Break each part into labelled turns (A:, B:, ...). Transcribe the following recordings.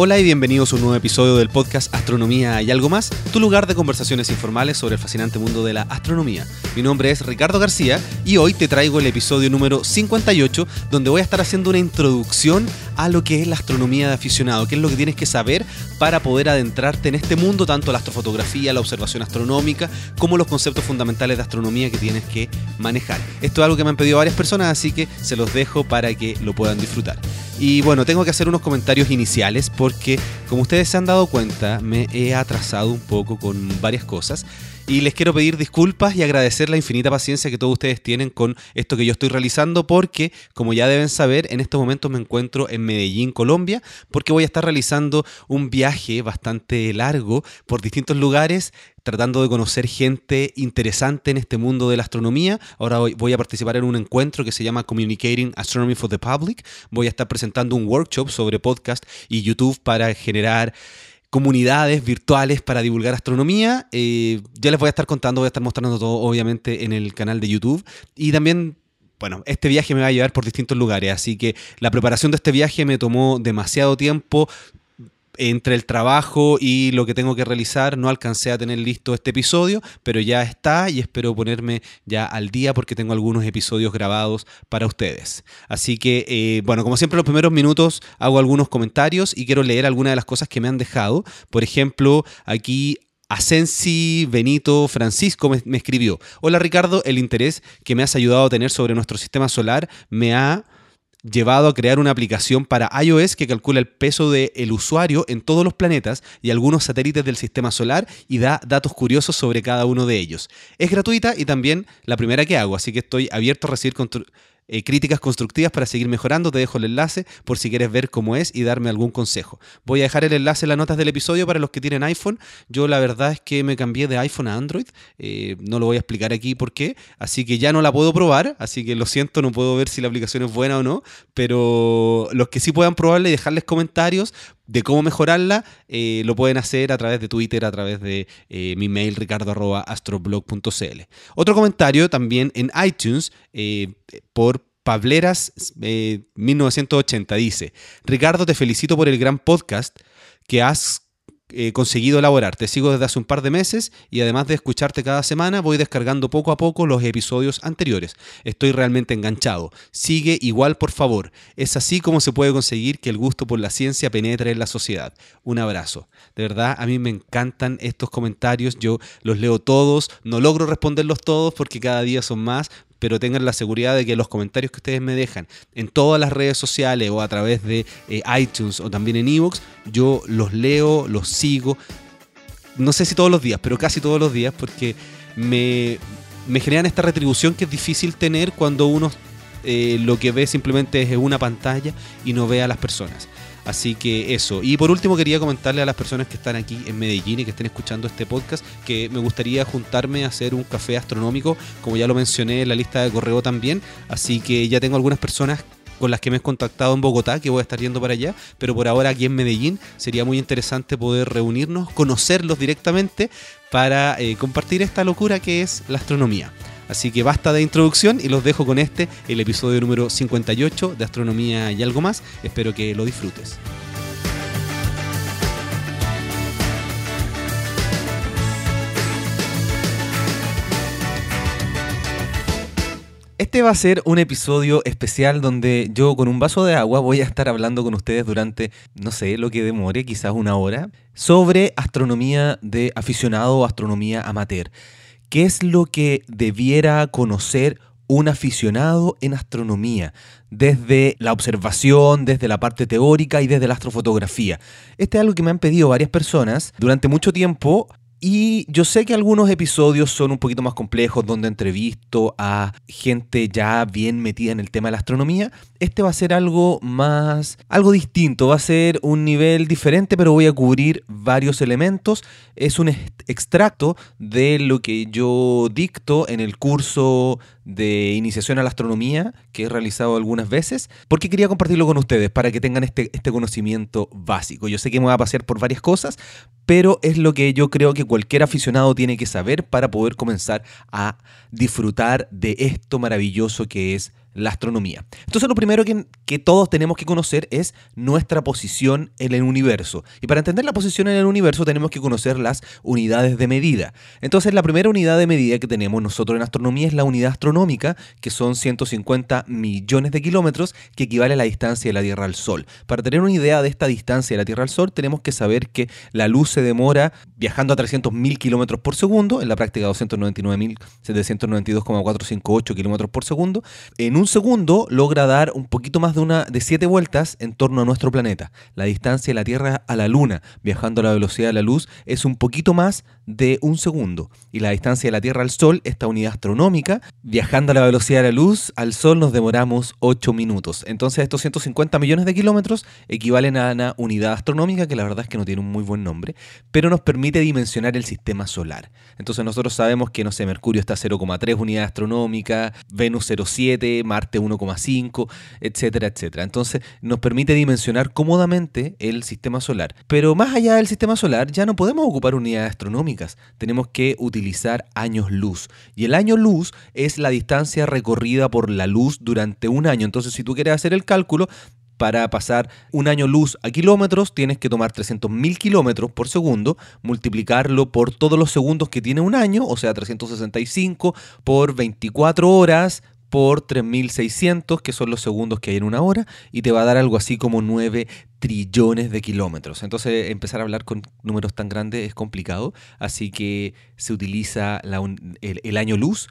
A: Hola y bienvenidos a un nuevo episodio del podcast Astronomía y algo más, tu lugar de conversaciones informales sobre el fascinante mundo de la astronomía. Mi nombre es Ricardo García y hoy te traigo el episodio número 58 donde voy a estar haciendo una introducción a lo que es la astronomía de aficionado, qué es lo que tienes que saber para poder adentrarte en este mundo, tanto la astrofotografía, la observación astronómica, como los conceptos fundamentales de astronomía que tienes que manejar. Esto es algo que me han pedido varias personas, así que se los dejo para que lo puedan disfrutar. Y bueno, tengo que hacer unos comentarios iniciales porque, como ustedes se han dado cuenta, me he atrasado un poco con varias cosas. Y les quiero pedir disculpas y agradecer la infinita paciencia que todos ustedes tienen con esto que yo estoy realizando porque, como ya deben saber, en estos momentos me encuentro en Medellín, Colombia, porque voy a estar realizando un viaje bastante largo por distintos lugares tratando de conocer gente interesante en este mundo de la astronomía. Ahora voy a participar en un encuentro que se llama Communicating Astronomy for the Public. Voy a estar presentando un workshop sobre podcast y YouTube para generar comunidades virtuales para divulgar astronomía. Eh, ya les voy a estar contando, voy a estar mostrando todo obviamente en el canal de YouTube. Y también, bueno, este viaje me va a llevar por distintos lugares, así que la preparación de este viaje me tomó demasiado tiempo entre el trabajo y lo que tengo que realizar no alcancé a tener listo este episodio, pero ya está y espero ponerme ya al día porque tengo algunos episodios grabados para ustedes. Así que, eh, bueno, como siempre, los primeros minutos hago algunos comentarios y quiero leer algunas de las cosas que me han dejado. Por ejemplo, aquí Asensi Benito Francisco me, escribió, hola Ricardo, el interés que me has ayudado a tener sobre nuestro sistema solar me ha llevado a crear una aplicación para iOS que calcula el peso del usuario en todos los planetas y algunos satélites del sistema solar y da datos curiosos sobre cada uno de ellos. Es gratuita y también la primera que hago, así que estoy abierto a recibir eh, críticas constructivas para seguir mejorando. Te dejo el enlace por si quieres ver cómo es y darme algún consejo. Voy a dejar el enlace en las notas del episodio para los que tienen iPhone. Yo la verdad es que me cambié de iPhone a Android. Eh, no lo voy a explicar aquí por qué. Así que ya no la puedo probar. Así que lo siento, no puedo ver si la aplicación es buena o no. Pero los que sí puedan probarla y dejarles comentarios de cómo mejorarla, eh, lo pueden hacer a través de Twitter, a través de mi mail ricardo.astroblog.cl. Otro comentario también en iTunes por Pableras 1980 eh, dice, Ricardo, te felicito por el gran podcast que has eh, conseguido elaborar. Te sigo desde hace un par de meses y además de escucharte cada semana, voy descargando poco a poco los episodios anteriores. Estoy realmente enganchado. Sigue igual, por favor. Es así como se puede conseguir que el gusto por la ciencia penetre en la sociedad. Un abrazo. De verdad, a mí me encantan estos comentarios. Yo los leo todos. No logro responderlos todos porque cada día son más, pero tengan la seguridad de que los comentarios que ustedes me dejan en todas las redes sociales o a través de eh, iTunes o también en Evox, yo los leo, los sigo, no sé si todos los días, pero casi todos los días, porque me, me generan esta retribución que es difícil tener cuando uno eh, lo que ve simplemente es una pantalla y no ve a las personas. Así que eso. Y por último quería comentarle a las personas que están aquí en Medellín y que estén escuchando este podcast que me gustaría juntarme a hacer un café astronómico, como ya lo mencioné en la lista de correo también. Así que ya tengo algunas personas con las que me he contactado en Bogotá, que voy a estar yendo para allá, pero por ahora aquí en Medellín sería muy interesante poder reunirnos, conocerlos directamente para eh, compartir esta locura que es la astronomía. Así que basta de introducción y los dejo con este, el episodio número 58 de Astronomía y algo más. Espero que lo disfrutes. Este va a ser un episodio especial donde yo con un vaso de agua voy a estar hablando con ustedes durante, no sé, lo que demore, quizás una hora, sobre astronomía de aficionado o astronomía amateur. ¿Qué es lo que debiera conocer un aficionado en astronomía, desde la observación, desde la parte teórica y desde la astrofotografía. Este es algo que me han pedido varias personas durante mucho tiempo. Y yo sé que algunos episodios son un poquito más complejos, donde entrevisto a gente ya bien metida en el tema de la astronomía. Este va a ser algo más, algo distinto, va a ser un nivel diferente, pero voy a cubrir varios elementos. Es un extracto de lo que yo dicto en el curso de iniciación a la astronomía que he realizado algunas veces, porque quería compartirlo con ustedes para que tengan este, este conocimiento básico. Yo sé que me va a pasear por varias cosas, pero es lo que yo creo que cualquier aficionado tiene que saber para poder comenzar a disfrutar de esto maravilloso que es
B: la astronomía. Entonces lo primero que, que, todos tenemos que conocer es nuestra posición en el universo. Y para entender la posición en el universo tenemos que conocer las unidades de medida. Entonces la primera unidad de medida que tenemos nosotros en astronomía es la unidad astronómica, que son 150 millones de kilómetros, que equivale a la distancia de la Tierra al Sol. Para tener una idea de esta distancia de la Tierra al Sol tenemos que saber que la luz se demora viajando a 300.000 kilómetros por segundo, en la práctica 299.792,458 kilómetros por segundo. En un segundo logra dar un poquito más de una de 7 vueltas en torno a nuestro planeta. La distancia de la Tierra a la Luna, viajando a la velocidad de la luz, es un poquito más de un segundo. Y la distancia de la Tierra al Sol, esta unidad astronómica, viajando a la velocidad de la luz, al Sol nos demoramos 8 minutos. Entonces estos 150 millones de kilómetros equivalen a una unidad astronómica que la verdad es que no tiene un muy buen nombre, pero nos permite dimensionar el sistema solar. Entonces nosotros sabemos que, no sé, Mercurio está a 0,3 unidades astronómicas, Venus 0,7, Marte 1,5, etcétera, etcétera. Entonces nos permite dimensionar cómodamente el sistema solar. Pero más allá del sistema solar ya no podemos ocupar unidades astronómicas, tenemos que utilizar años luz. Y el año luz es la distancia recorrida por la luz durante un año. Entonces si tú quieres hacer el cálculo, para pasar un año luz a kilómetros, tienes que tomar 300.000 kilómetros por segundo, multiplicarlo por todos los segundos que tiene un año, o sea, 365 por 24 horas por 3600, que son los segundos que hay en una hora, y te va a dar algo así como 9 trillones de kilómetros. Entonces empezar a hablar con números tan grandes es complicado, así que se utiliza el, el año luz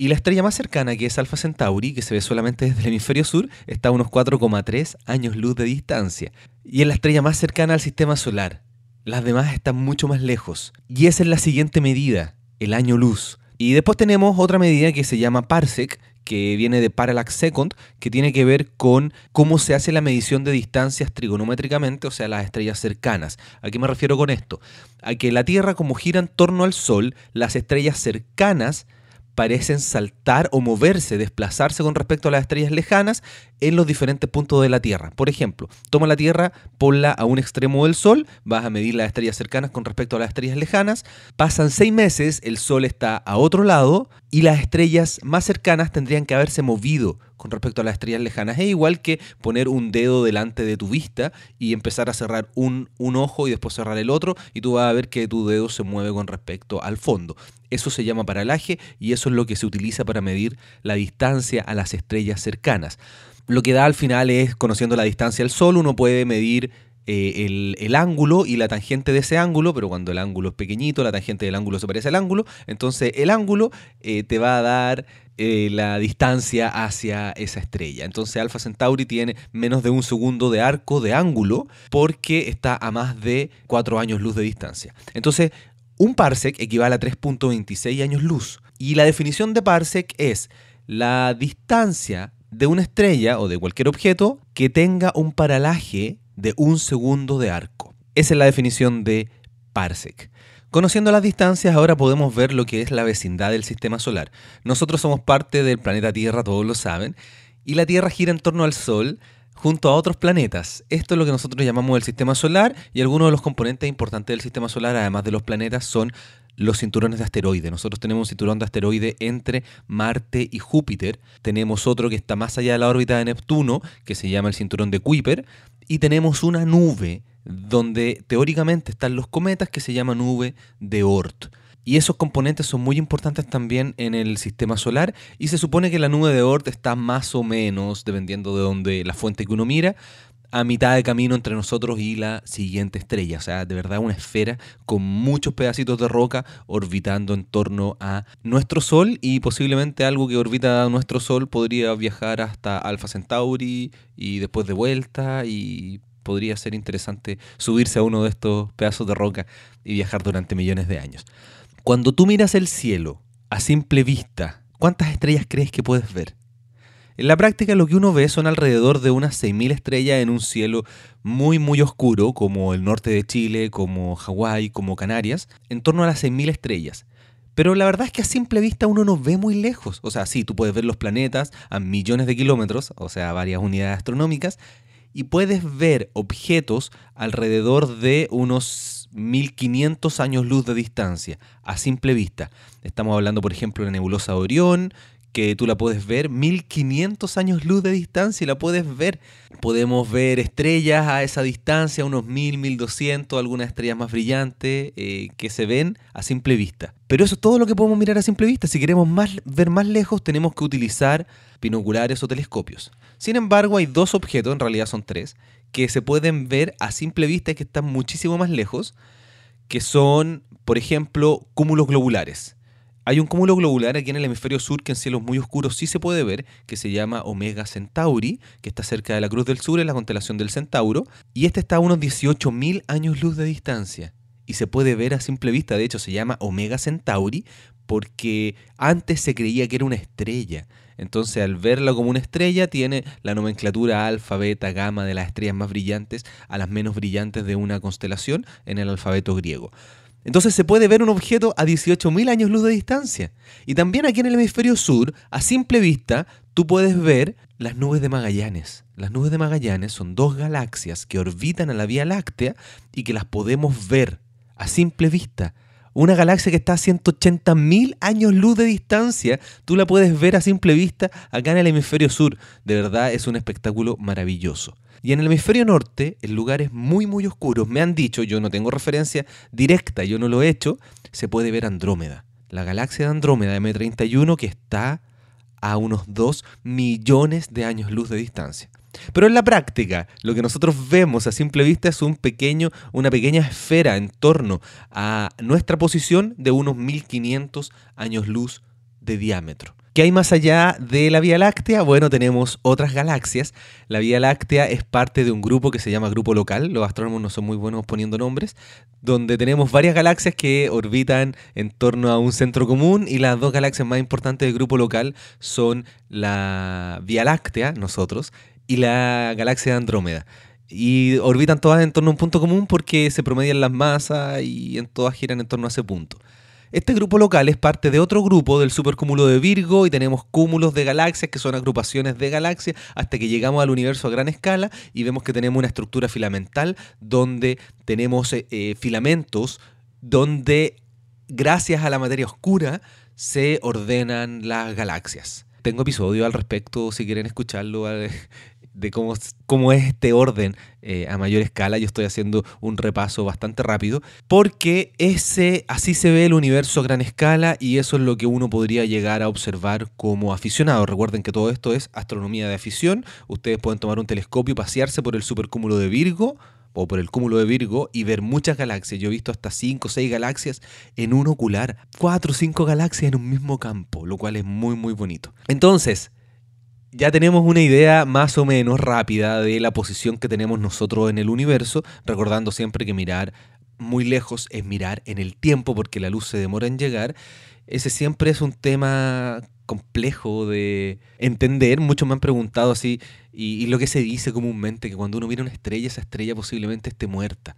B: y la estrella más cercana, que es Alpha Centauri, que se ve solamente desde el hemisferio sur, está a unos 4,3 años luz de distancia. Y es la estrella más cercana al sistema solar. Las demás están mucho más lejos. Y esa es la siguiente medida, el año luz. Y después tenemos otra medida que se llama parsec, que viene de parallax second, que tiene que ver con cómo se hace la medición de distancias trigonométricamente, o sea, las estrellas cercanas. ¿A qué me refiero con esto? A que la Tierra, como gira en torno al Sol, las estrellas cercanas parecen saltar o moverse, desplazarse con respecto a las estrellas lejanas en los diferentes puntos de la Tierra. Por ejemplo, toma la Tierra, ponla a un extremo del Sol, vas a medir las estrellas cercanas con respecto a las estrellas lejanas, pasan seis meses, el Sol está a otro lado y las estrellas más cercanas tendrían que haberse movido con respecto a las estrellas lejanas. Es igual que poner un dedo delante de tu vista y empezar a cerrar un, un, ojo y después cerrar el otro y tú vas a ver que tu dedo se mueve con respecto al fondo. Eso se llama paralaje y eso es lo que se utiliza para medir la distancia a las estrellas cercanas. Lo que da al final es, conociendo la distancia al Sol, uno puede medir eh, el, ángulo y la tangente de ese ángulo, pero cuando el ángulo es pequeñito, la tangente del ángulo se parece al ángulo, entonces el ángulo eh, te va a dar eh, la distancia hacia esa estrella. Entonces Alpha Centauri tiene menos de un segundo de arco de ángulo porque está a más de 4 años luz de distancia. Entonces, un parsec equivale a 3.26 años luz. Y la definición de parsec es la distancia de una estrella o de cualquier objeto que tenga un paralaje de un segundo de arco. Esa es la definición de parsec. Conociendo las distancias, ahora podemos ver lo que es la vecindad del sistema solar. Nosotros somos parte del planeta Tierra, todos lo saben, y la Tierra gira en torno al Sol junto a otros planetas. Esto es lo que nosotros llamamos el sistema solar y algunos de los componentes importantes del sistema solar, además de los planetas, son los cinturones de asteroides. Nosotros tenemos un cinturón de asteroides entre Marte y Júpiter. Tenemos otro que está más allá de la órbita de Neptuno, que se llama el cinturón de Kuiper. Y tenemos una nube donde teóricamente están los cometas que se llama nube de Oort. Y esos componentes son muy importantes también en el sistema solar y se supone que la nube de Oort está más o menos, dependiendo de donde la fuente que uno mira, a mitad de camino entre nosotros y la siguiente estrella. O sea, de verdad una esfera con muchos pedacitos de roca orbitando en torno a nuestro Sol y posiblemente algo que orbita a nuestro Sol podría viajar hasta Alpha Centauri y después de vuelta y podría ser interesante subirse a uno de estos pedazos de roca y viajar durante millones de años. Cuando tú miras el cielo a simple vista, ¿cuántas estrellas crees que puedes ver? En la práctica lo que uno ve son alrededor de unas 6.000 estrellas en un cielo muy muy oscuro como el norte de Chile, como Hawái, como Canarias, en torno a las 6.000 estrellas. Pero la verdad es que a simple vista uno no ve muy lejos. O sea, sí, tú puedes ver los planetas a millones de kilómetros, o sea, varias unidades astronómicas, y puedes ver objetos alrededor de unos 1500 años luz de distancia, a simple vista. Estamos hablando, por ejemplo, de la nebulosa de Orión, que tú la puedes ver, 1500 años luz de distancia y la puedes ver. Podemos ver estrellas a esa distancia, unos 1000, 1200, algunas estrellas más brillantes eh, que se ven a simple vista. Pero eso es todo lo que podemos mirar a simple vista. Si queremos más, ver más lejos, tenemos que utilizar binoculares o telescopios. Sin embargo, hay dos objetos, en realidad son tres, que se pueden ver a simple vista y que están muchísimo más lejos, que son, por ejemplo, cúmulos globulares. Hay un cúmulo globular aquí en el hemisferio sur que en cielos muy oscuros sí se puede ver, que se llama Omega Centauri, que está cerca de la Cruz del Sur, en la constelación del Centauro, y este está a unos 18.000 años luz de distancia. Y se puede ver a simple vista, de hecho se llama Omega Centauri, porque antes se creía que era una estrella. Entonces, al verla como una estrella, tiene la nomenclatura alfa, beta, gamma de las estrellas más brillantes a las menos brillantes de una constelación en el alfabeto griego. Entonces se puede ver un objeto a 18.000 años luz de distancia. Y también aquí en el hemisferio sur, a simple vista, tú puedes ver las nubes de Magallanes. Las nubes de Magallanes son dos galaxias que orbitan a la Vía Láctea y que las podemos ver a simple vista. Una galaxia que está a 180.000 años luz de distancia, tú la puedes ver a simple vista acá en el hemisferio sur. De verdad es un espectáculo maravilloso. Y en el hemisferio norte, en lugares muy muy oscuros, me han dicho, yo no tengo referencia directa, yo no lo he hecho, se puede ver Andrómeda. La galaxia de Andrómeda M31 que está a unos 2 millones de años luz de distancia. Pero en la práctica, lo que nosotros vemos a simple vista es un pequeño, una pequeña esfera en torno a nuestra posición de unos 1500 años luz de diámetro. ¿Qué hay más allá de la Vía Láctea? Bueno, tenemos otras galaxias. La Vía Láctea es parte de un grupo que se llama Grupo Local, los astrónomos no son muy buenos poniendo nombres, donde tenemos varias galaxias que orbitan en torno a un centro común y las dos galaxias más importantes del Grupo Local son la Vía Láctea, nosotros, y la galaxia de Andrómeda y orbitan todas en torno a un punto común porque se promedian las masas y en todas giran en torno a ese punto. Este grupo local es parte de otro grupo del supercúmulo de Virgo y tenemos cúmulos de galaxias que son agrupaciones de galaxias hasta que llegamos al universo a gran escala y vemos que tenemos una estructura filamental donde tenemos eh, eh, filamentos donde gracias a la materia oscura se ordenan las galaxias. Tengo episodio al respecto, si quieren escucharlo, de cómo, cómo es este orden eh, a mayor escala. Yo estoy haciendo un repaso bastante rápido porque ese, así se ve el universo a gran escala y eso es lo que uno podría llegar a observar como aficionado. Recuerden que todo esto es astronomía de afición. Ustedes pueden tomar un telescopio, pasearse por el supercúmulo de Virgo o por el cúmulo de Virgo y ver muchas galaxias. Yo he visto hasta 5 o 6 galaxias en un ocular, 4 o 5 galaxias en un mismo campo, lo cual es muy muy bonito. Entonces, ya tenemos una idea más o menos rápida de la posición que tenemos nosotros en el universo, recordando siempre que mirar muy lejos es mirar en el tiempo porque la luz se demora en llegar. Ese siempre es un tema complejo de entender. Muchos me han preguntado así, y, lo que se dice comúnmente, que cuando uno mira una estrella, esa estrella posiblemente esté muerta.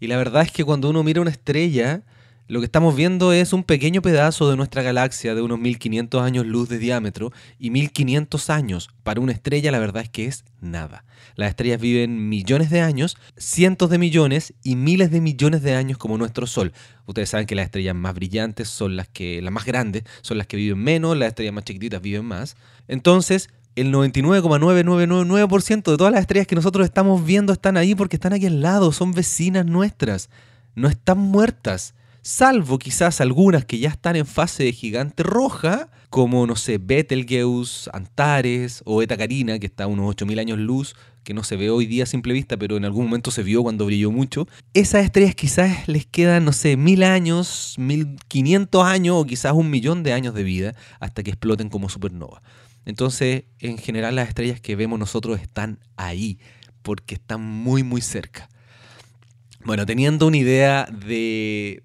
B: Y la verdad es que cuando uno mira una estrella, lo que estamos viendo es un pequeño pedazo de nuestra galaxia de unos 1500 años luz de diámetro y 1500 años para una estrella la verdad es que es nada. Las estrellas viven millones de años, cientos de millones y miles de millones de años como nuestro Sol. Ustedes saben que las estrellas más brillantes son las que las más grandes, son las que viven menos, las estrellas más chiquititas viven más. Entonces, el 99,9999% de todas las estrellas que nosotros estamos viendo están ahí porque están aquí al lado, son vecinas nuestras, no están muertas salvo quizás algunas que ya están en fase de gigante roja, como, no sé, Betelgeuse, Antares o Eta Carina, que está a unos 8.000 años luz, que no se ve hoy día a simple vista, pero en algún momento se vio cuando brilló mucho. Esas estrellas quizás les quedan, no sé, mil años, 1500 años o quizás un millón de años de vida hasta que exploten como supernova. Entonces, en general, las estrellas que vemos nosotros están ahí, porque están muy, muy cerca. Bueno, teniendo una idea de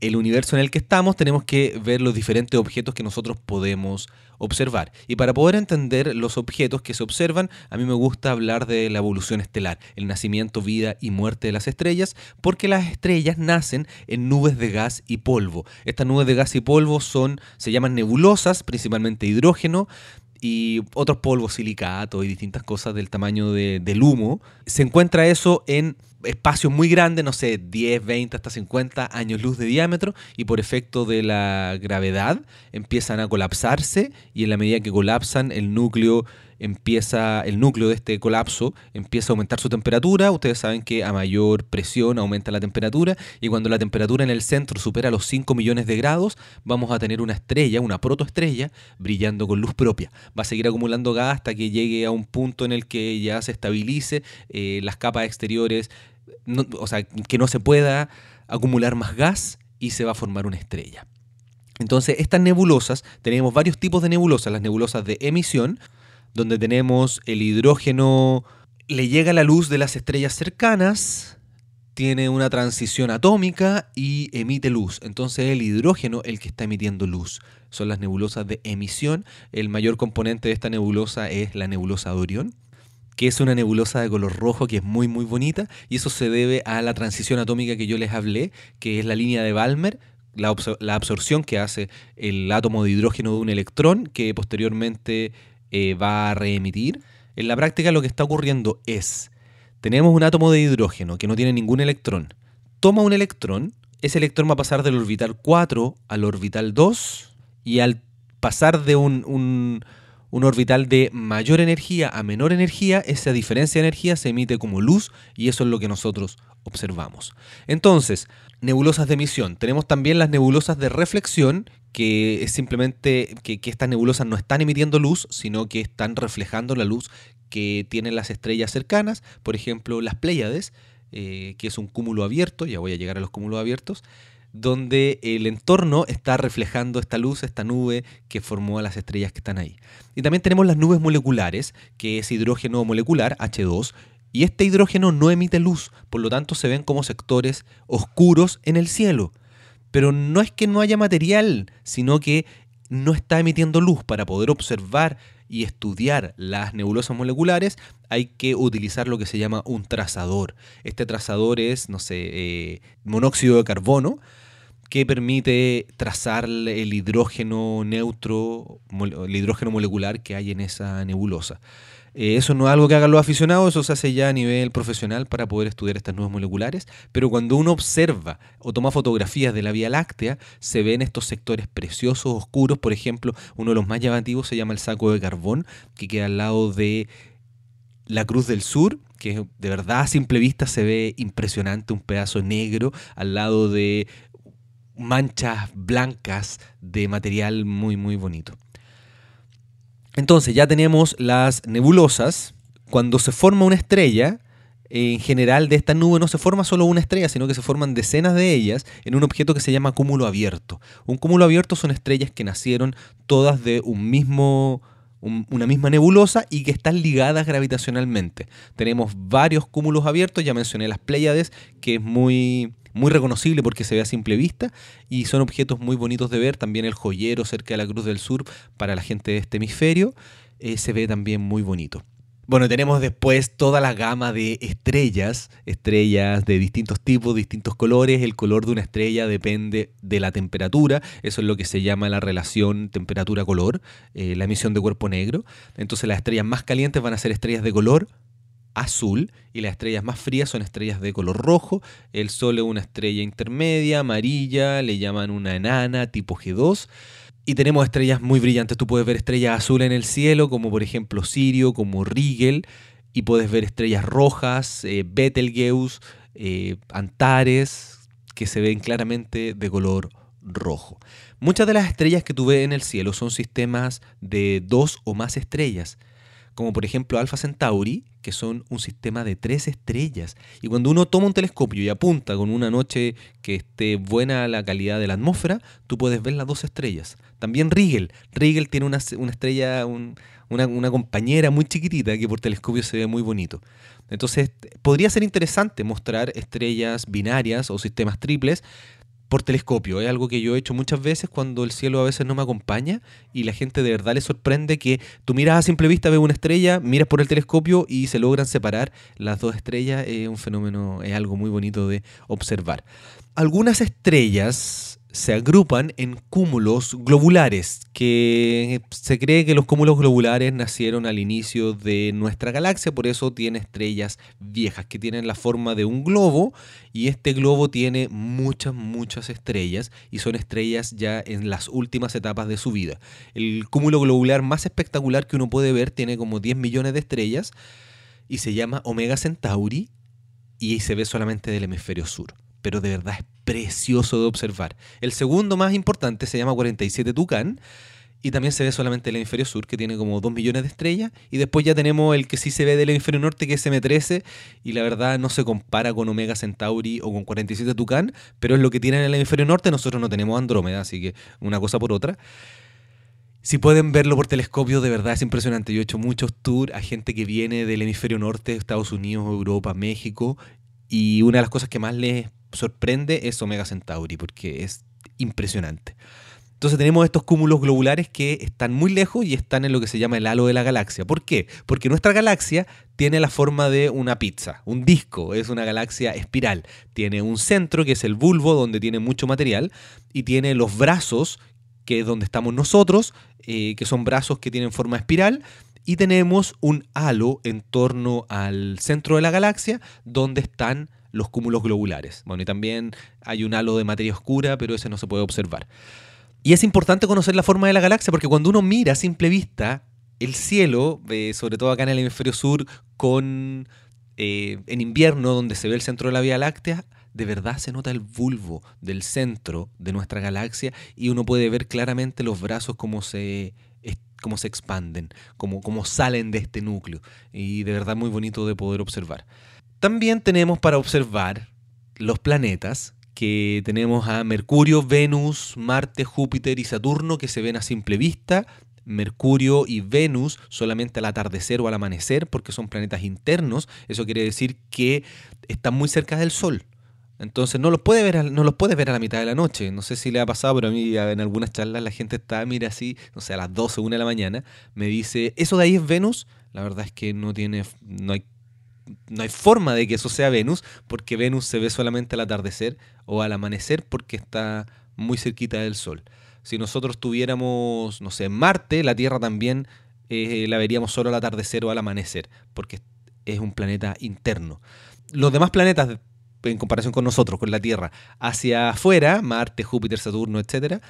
B: el universo en el que estamos, tenemos que ver los diferentes objetos que nosotros podemos observar. Y para poder entender los objetos que se observan, a mí me gusta hablar de la evolución estelar, el nacimiento, vida y muerte de las estrellas, porque las estrellas nacen en nubes de gas y polvo. Estas nubes de gas y polvo son, se llaman nebulosas, principalmente hidrógeno, y otros polvos, silicatos y distintas cosas del tamaño del humo. Se encuentra eso en espacios muy grandes, no sé, 10, 20, hasta 50 años luz de diámetro, y por efecto de la gravedad empiezan a colapsarse, y en la medida que colapsan, el núcleo empieza, el núcleo de este colapso empieza a aumentar su temperatura. Ustedes saben que a mayor presión aumenta la temperatura, y cuando la temperatura en el centro supera los 5 millones de grados, vamos a tener una estrella, una protoestrella, brillando con luz propia. Va a seguir acumulando gas hasta que llegue a un punto en el que ya se estabilice eh, las capas exteriores o sea, que no se pueda acumular más gas y se va a formar una estrella. Entonces, estas nebulosas, tenemos varios tipos de nebulosas, las nebulosas de emisión, donde tenemos el hidrógeno, le llega la luz de las estrellas cercanas, tiene una transición atómica y emite luz. Entonces el hidrógeno el que está emitiendo luz. Son las nebulosas de emisión. El mayor componente de esta nebulosa es la nebulosa de Orión que es una nebulosa de color rojo que es muy muy bonita y eso se debe a la transición atómica que yo les hablé, que es la línea de Balmer, la, absorción que hace el átomo de hidrógeno de un electrón que posteriormente eh, va a reemitir. En la práctica lo que está ocurriendo es, tenemos un átomo de hidrógeno que no tiene ningún electrón, toma un electrón, ese electrón va a pasar del orbital 4 al orbital 2 y al pasar de un un orbital de mayor energía a menor energía, esa diferencia de energía se emite como luz y eso es lo que nosotros observamos. Entonces, nebulosas de emisión. Tenemos también las nebulosas de reflexión, que es simplemente que, estas nebulosas no están emitiendo luz, sino que están reflejando la luz que tienen las estrellas cercanas, por ejemplo las Pléyades, eh, que es un cúmulo abierto, ya voy a llegar a los cúmulos abiertos, donde el entorno está reflejando esta luz, esta nube que formó a las estrellas que están ahí. Y también tenemos las nubes moleculares, que es hidrógeno molecular, H2, y este hidrógeno no emite luz, por lo tanto se ven como sectores oscuros en el cielo. Pero no es que no haya material, sino que no está emitiendo luz. Para poder observar y estudiar las nebulosas moleculares, hay que utilizar lo que se llama un trazador. Este trazador es, no sé, eh, monóxido de carbono, que permite trazar el hidrógeno neutro, el hidrógeno molecular que hay en esa nebulosa. Eh, eso no es algo que hagan los aficionados, eso se hace ya a nivel profesional para poder estudiar estas nubes moleculares, pero cuando uno observa o toma fotografías de la Vía Láctea, se ven estos sectores preciosos, oscuros, por ejemplo, uno de los más llamativos se llama el saco de carbón, que queda al lado de la Cruz del Sur, que de verdad a simple vista se ve impresionante, un pedazo negro al lado de manchas blancas de material muy muy bonito. Entonces ya tenemos las nebulosas. Cuando se forma una estrella, en general de esta nube no se forma solo una estrella, sino que se forman decenas de ellas en un objeto que se llama cúmulo abierto. Un cúmulo abierto son estrellas que nacieron todas de un mismo una misma nebulosa y que están ligadas gravitacionalmente. Tenemos varios cúmulos abiertos, ya mencioné las Pléyades, que es muy muy reconocible porque se ve a simple vista y son objetos muy bonitos de ver. También el joyero cerca de la Cruz del Sur para la gente de este hemisferio eh, se ve también muy bonito. Bueno, tenemos después toda la gama de estrellas, estrellas de distintos tipos, distintos colores. El color de una estrella depende de la temperatura, eso es lo que se llama la relación temperatura-color, eh, la emisión de cuerpo negro. Entonces las estrellas más calientes van a ser estrellas de color azul y las estrellas más frías son estrellas de color rojo. El Sol es una estrella intermedia, amarilla, le llaman una enana tipo G2. Y tenemos estrellas muy brillantes. Tú puedes ver estrellas azules en el cielo, como por ejemplo Sirio, como Rigel. Y puedes ver estrellas rojas, eh, Betelgeuse, eh, Antares, que se ven claramente de color rojo. Muchas de las estrellas que tú ves en el cielo son sistemas de dos o más estrellas como por ejemplo Alpha Centauri, que son un sistema de tres estrellas. Y cuando uno toma un telescopio y apunta con una noche que esté buena la calidad de la atmósfera, tú puedes ver las dos estrellas. También Rigel. Rigel tiene una, estrella, una, una compañera muy chiquitita que por telescopio se ve muy bonito. Entonces, podría ser interesante mostrar estrellas binarias o sistemas triples por telescopio. Es algo que yo he hecho muchas veces cuando el cielo a veces no me acompaña y la gente de verdad le sorprende que tú miras a simple vista, ves una estrella, miras por el telescopio y se logran separar las dos estrellas. Es un fenómeno, es algo muy bonito de observar. Algunas estrellas se agrupan en cúmulos globulares, que se cree que los cúmulos globulares nacieron al inicio de nuestra galaxia, por eso tiene estrellas viejas que tienen la forma de un globo y este globo tiene muchas, muchas estrellas y son estrellas ya en las últimas etapas de su vida. El cúmulo globular más espectacular que uno puede ver tiene como 10 millones de estrellas y se llama Omega Centauri y se ve solamente del hemisferio sur pero de verdad es precioso de observar. El segundo más importante se llama 47 Tucán y también se ve solamente el hemisferio sur, que tiene como 2 millones de estrellas. Y después ya tenemos el que sí se ve del hemisferio norte, que es M13, y la verdad no se compara con Omega Centauri o con 47 Tucán, pero es lo que tiene en el hemisferio norte. Nosotros no tenemos Andrómeda, así que una cosa por otra. Si pueden verlo por telescopio, de verdad es impresionante. Yo he hecho muchos tours a gente que viene del hemisferio norte, Estados Unidos, Europa, México, y una de las cosas que más les sorprende es Omega Centauri, porque es impresionante. Entonces tenemos estos cúmulos globulares que están muy lejos y están en lo que se llama el halo de la galaxia. ¿Por qué? Porque nuestra galaxia tiene la forma de una pizza, un disco, es una galaxia espiral. Tiene un centro que es el bulbo donde tiene mucho material y tiene los brazos que es donde estamos nosotros, eh, que son brazos que tienen forma espiral y tenemos un halo en torno al centro de la galaxia donde están los cúmulos globulares. Bueno, y también hay un halo de materia oscura, pero ese no se puede observar. Y es importante conocer la forma de la galaxia porque cuando uno mira a simple vista el cielo, eh, sobre todo acá en el hemisferio sur, con eh, en invierno donde se ve el centro de la Vía Láctea, de verdad se nota el bulbo del centro de nuestra galaxia y uno puede ver claramente los brazos como se cómo se expanden, cómo, cómo salen de este núcleo. Y de verdad muy bonito de poder observar. También tenemos para observar los planetas, que tenemos a Mercurio, Venus, Marte, Júpiter y Saturno que se ven a simple vista. Mercurio y Venus solamente al atardecer o al amanecer porque son planetas internos. Eso quiere decir que están muy cerca del Sol. Entonces no los puede ver, no los puedes ver a la mitad de la noche. No sé si le ha pasado, pero a mí en algunas charlas la gente está, mira así, no sé, a las 12, 1 de la mañana, me dice, ¿eso de ahí es Venus? La verdad es que no tiene, no hay no hay forma de que eso sea Venus, porque Venus se ve solamente al atardecer o al amanecer porque está muy cerquita del Sol. Si nosotros tuviéramos, no sé, Marte, la Tierra también eh, la veríamos solo al atardecer o al amanecer, porque es un planeta interno. Los demás planetas, en comparación con nosotros, con la Tierra, hacia afuera, Marte, Júpiter, Saturno, etcétera,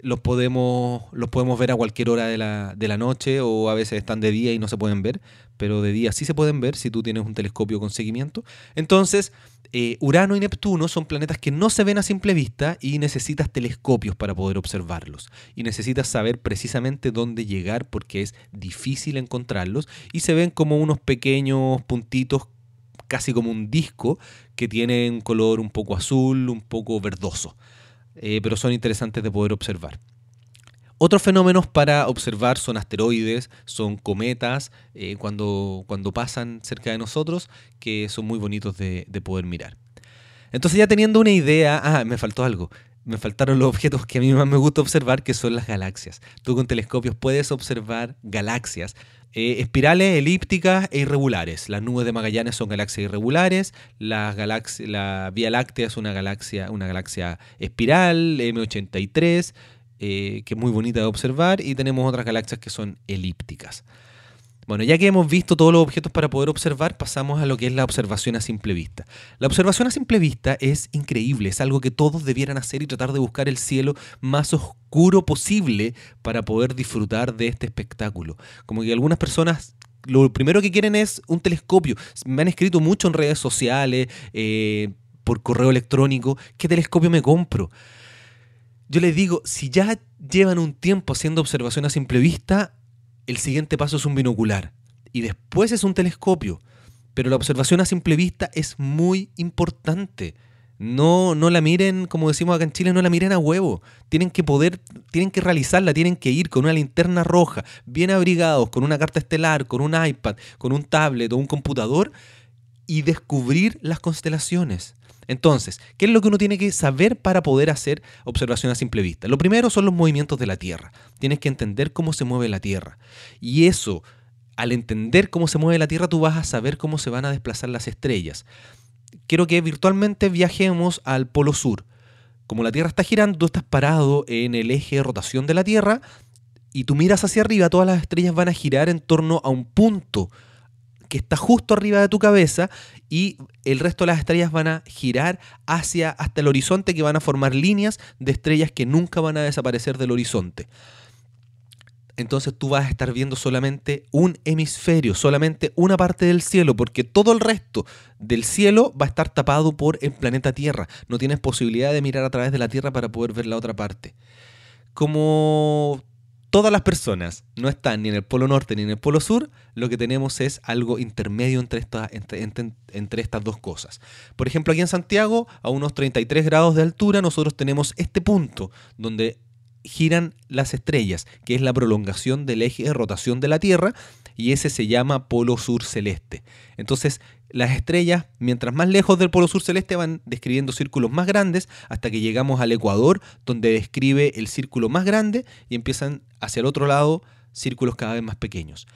B: los podemos, los podemos ver a cualquier hora de la, de la, noche o a veces están de día y no se pueden ver, pero de día sí se pueden ver si tú tienes un telescopio con seguimiento. Entonces, eh, Urano y Neptuno son planetas que no se ven a simple vista y necesitas telescopios para poder observarlos. Y necesitas saber precisamente dónde llegar porque es difícil encontrarlos y se ven como unos pequeños puntitos casi como un disco que tienen color un poco azul, un poco verdoso. Eh, pero son interesantes de poder observar. Otros fenómenos para observar son asteroides, son cometas, eh, cuando, cuando pasan cerca de nosotros, que son muy bonitos de, de poder mirar. Entonces ya teniendo una idea, ah, me faltó algo me faltaron los objetos que a mí más me gusta observar, que son las galaxias. Tú con telescopios puedes observar galaxias. Eh, espirales elípticas e irregulares. Las nubes de Magallanes son galaxias irregulares, la Vía Láctea es una galaxia, una galaxia espiral, M83, eh, que es muy bonita de observar, y tenemos otras galaxias que son elípticas. Bueno, ya que hemos visto todos los objetos para poder observar, pasamos a lo que es la observación a simple vista. La observación a simple vista es increíble, es algo que todos debieran hacer y tratar de buscar el cielo más oscuro posible para poder disfrutar de este espectáculo. Como que algunas personas lo primero que quieren es un telescopio. Me han escrito mucho en redes sociales, eh, por correo electrónico, ¿qué telescopio me compro? Yo les digo, si ya llevan un tiempo haciendo observación a simple vista, el siguiente paso es un binocular y después es un telescopio. Pero la observación a simple vista es muy importante. No, no la miren, como decimos acá en Chile, no la miren a huevo. Tienen que poder, tienen que realizarla, tienen que ir con una linterna roja, bien abrigados, con una carta estelar, con un iPad, con un tablet o un computador y descubrir las constelaciones. Entonces, ¿qué es lo que uno tiene que saber para poder hacer observación a simple vista? Lo primero son los movimientos de la Tierra. Tienes que entender cómo se mueve la Tierra. Y eso, al entender cómo se mueve la Tierra, tú vas a saber cómo se van a desplazar las estrellas. Quiero que virtualmente viajemos al Polo Sur. como la Tierra está girando, tú estás parado en el eje de rotación de la Tierra y tú miras hacia arriba, todas las estrellas van a girar en torno a un punto que está justo arriba de tu cabeza y el resto de las estrellas van a girar hacia hasta el horizonte que van a formar líneas de estrellas que nunca van a desaparecer del horizonte. Entonces tú vas a estar viendo solamente un hemisferio, solamente una parte del cielo, porque todo el resto del cielo va a estar tapado por el planeta Tierra. No tienes posibilidad de mirar a través de la Tierra para poder ver la otra parte. Como todas las personas no están ni en el polo norte ni en el polo sur, lo que tenemos es algo intermedio entre, entre, estas dos cosas. Por ejemplo, aquí en Santiago, a unos 33 grados de altura, nosotros tenemos este punto donde giran las estrellas, que es la prolongación del eje de rotación de la Tierra, y ese se llama polo sur celeste. Entonces, las estrellas, mientras más lejos del polo sur celeste, van describiendo círculos más grandes hasta que llegamos al Ecuador, donde describe el círculo más grande y empiezan hacia el otro lado círculos cada vez más pequeños.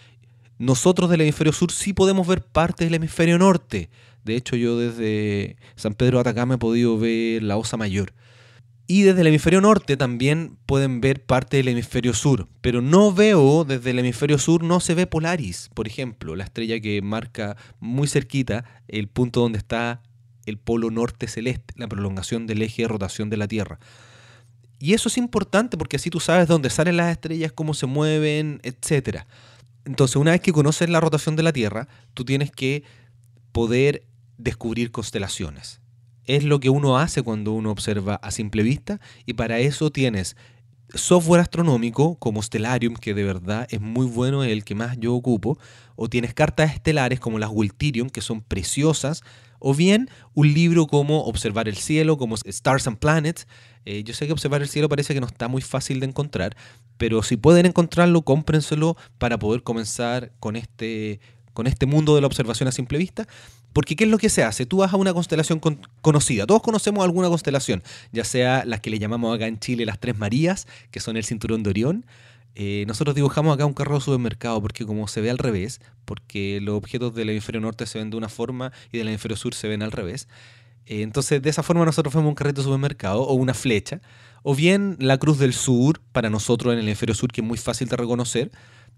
B: Nosotros del hemisferio sur sí podemos ver parte del hemisferio norte. De hecho, yo desde San Pedro de Atacama he podido ver la Osa Mayor. Y desde el hemisferio norte también pueden ver parte del hemisferio sur, pero no veo desde el hemisferio sur, no se ve Polaris, por ejemplo, la estrella que marca muy cerquita el punto donde está el polo norte celeste, la prolongación del eje de rotación de la Tierra. Y eso es importante porque así tú sabes dónde salen las estrellas, cómo se mueven, etc. Entonces, una vez que conoces la rotación de la Tierra, tú tienes que poder descubrir constelaciones es lo que uno hace cuando uno observa a simple vista y para eso tienes software astronómico como Stellarium, que de verdad es muy bueno, el que más yo ocupo, o tienes cartas estelares como las Wiltirium, que son preciosas, o bien un libro como Observar el cielo, como Stars and Planets. Eh, yo sé que observar el cielo parece que no está muy fácil de encontrar, pero si pueden encontrarlo, cómprenselo para poder comenzar con este, con este mundo de la observación a simple vista. Porque ¿qué es lo que se hace? Tú vas a una constelación conocida. Todos conocemos alguna constelación, ya sea las que le llamamos acá en Chile las Tres Marías, que son el cinturón de Orión. Eh, nosotros dibujamos acá un carro de supermercado porque como se ve al revés, porque los objetos del hemisferio norte se ven de una forma y del hemisferio sur se ven al revés. Eh, entonces de esa forma nosotros vemos un carrito de supermercado o una flecha, o bien la cruz del sur, para nosotros en el hemisferio sur, que es muy fácil de reconocer.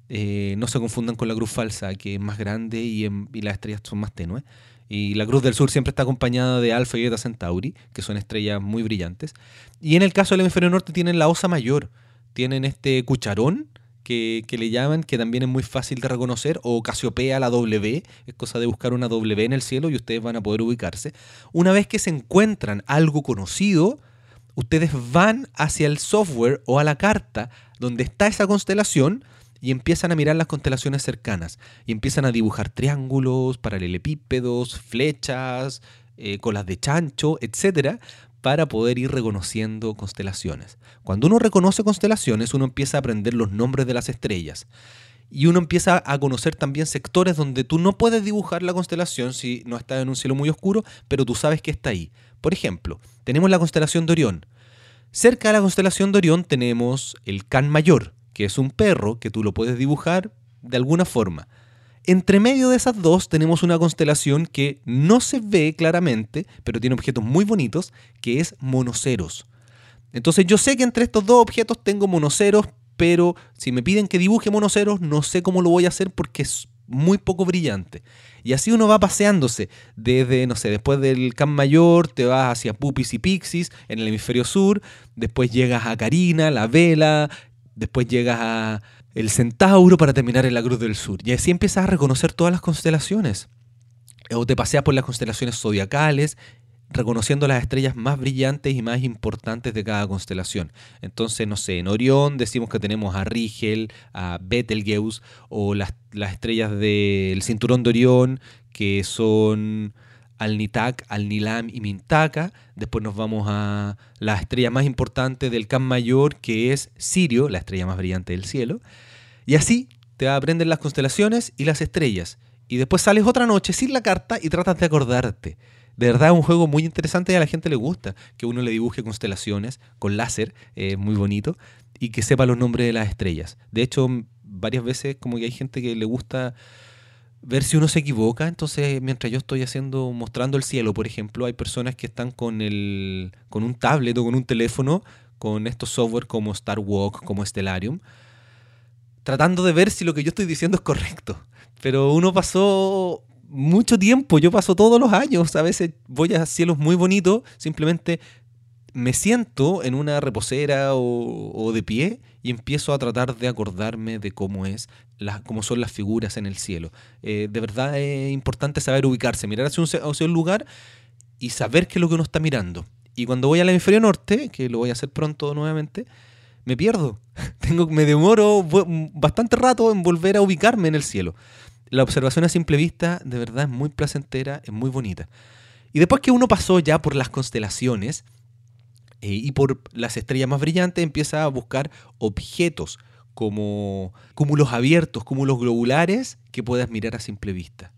B: Eh, no se confundan con la cruz falsa, que es más grande y, y las estrellas son más tenues. Y la Cruz del Sur siempre está acompañada de Alfa y Eta Centauri, que son estrellas muy brillantes. Y en el caso del hemisferio norte tienen la Osa Mayor, tienen este cucharón que, le llaman, que también es muy fácil de reconocer, o Casiopea, la W, es cosa de buscar una W en el cielo y ustedes van a poder ubicarse. Una vez que se encuentran algo conocido, ustedes van hacia el software o a la carta donde está esa constelación y empiezan a mirar las constelaciones cercanas y empiezan a dibujar triángulos, paralelepípedos, flechas, eh, colas de chancho, etcétera, para poder ir reconociendo constelaciones. Cuando uno reconoce constelaciones, uno empieza a aprender los nombres de las estrellas. Y uno empieza a conocer también sectores donde tú no puedes dibujar la constelación si no está en un cielo muy oscuro, pero tú sabes que está ahí. Por ejemplo, tenemos la constelación de Orión. Cerca de la constelación de Orión tenemos el Can Mayor, que es un perro que tú lo puedes dibujar de alguna forma. Entre medio de esas dos tenemos una constelación que no se ve claramente, pero tiene objetos muy bonitos, que es monoceros. Entonces yo sé que entre estos dos objetos tengo monoceros, pero si me piden que dibuje monoceros, no sé cómo lo voy a hacer porque es muy poco brillante. Y así uno va paseándose desde, no sé, después del Camp Mayor, te vas hacia Pupis y Pixis en el hemisferio sur, después llegas a Carina, la Vela, Después llegas a el Centauro para terminar en la Cruz del Sur. Y así empiezas a reconocer todas las constelaciones. O te paseas por las constelaciones zodiacales, reconociendo las estrellas más brillantes y más importantes de cada constelación. Entonces, no sé, en Orión decimos que tenemos a Rigel, a Betelgeuse, o las, las estrellas del cinturón de Orión, que son Alnitak, Alnilam y Mintaka. Después nos vamos a la estrella más importante del Camp Mayor, que es Sirio, la estrella más brillante del cielo. Y así te va a aprender las constelaciones y las estrellas. Y después sales otra noche sin la carta y tratas de acordarte. De verdad es un juego muy interesante y a la gente le gusta que uno le dibuje constelaciones con láser, eh, muy bonito, y que sepa los nombres de las estrellas. De hecho, varias veces como que hay gente que le gusta ver si uno se equivoca. Entonces, mientras yo estoy haciendo, mostrando el cielo, por ejemplo, hay personas que están con el, con un tablet o con un teléfono, con estos software como Star Walk, como Stellarium, tratando de ver si lo que yo estoy diciendo es correcto. Pero uno pasó mucho tiempo, yo paso todos los años, a veces voy a cielos muy bonitos, simplemente me siento en una reposera o, de pie y empiezo a tratar de acordarme de cómo es, cómo son las figuras en el cielo. Eh, de verdad es importante saber ubicarse, mirar hacia un, hacia un lugar y saber qué es lo que uno está mirando. Y cuando voy al hemisferio norte, que lo voy a hacer pronto nuevamente, me pierdo. Tengo, me demoro bastante rato en volver a ubicarme en el cielo. La observación a simple vista de verdad es muy placentera, es muy bonita. Y después que uno pasó ya por las constelaciones eh, y por las estrellas más brillantes, empieza a buscar objetos como cúmulos abiertos, cúmulos globulares que puedas mirar a simple vista.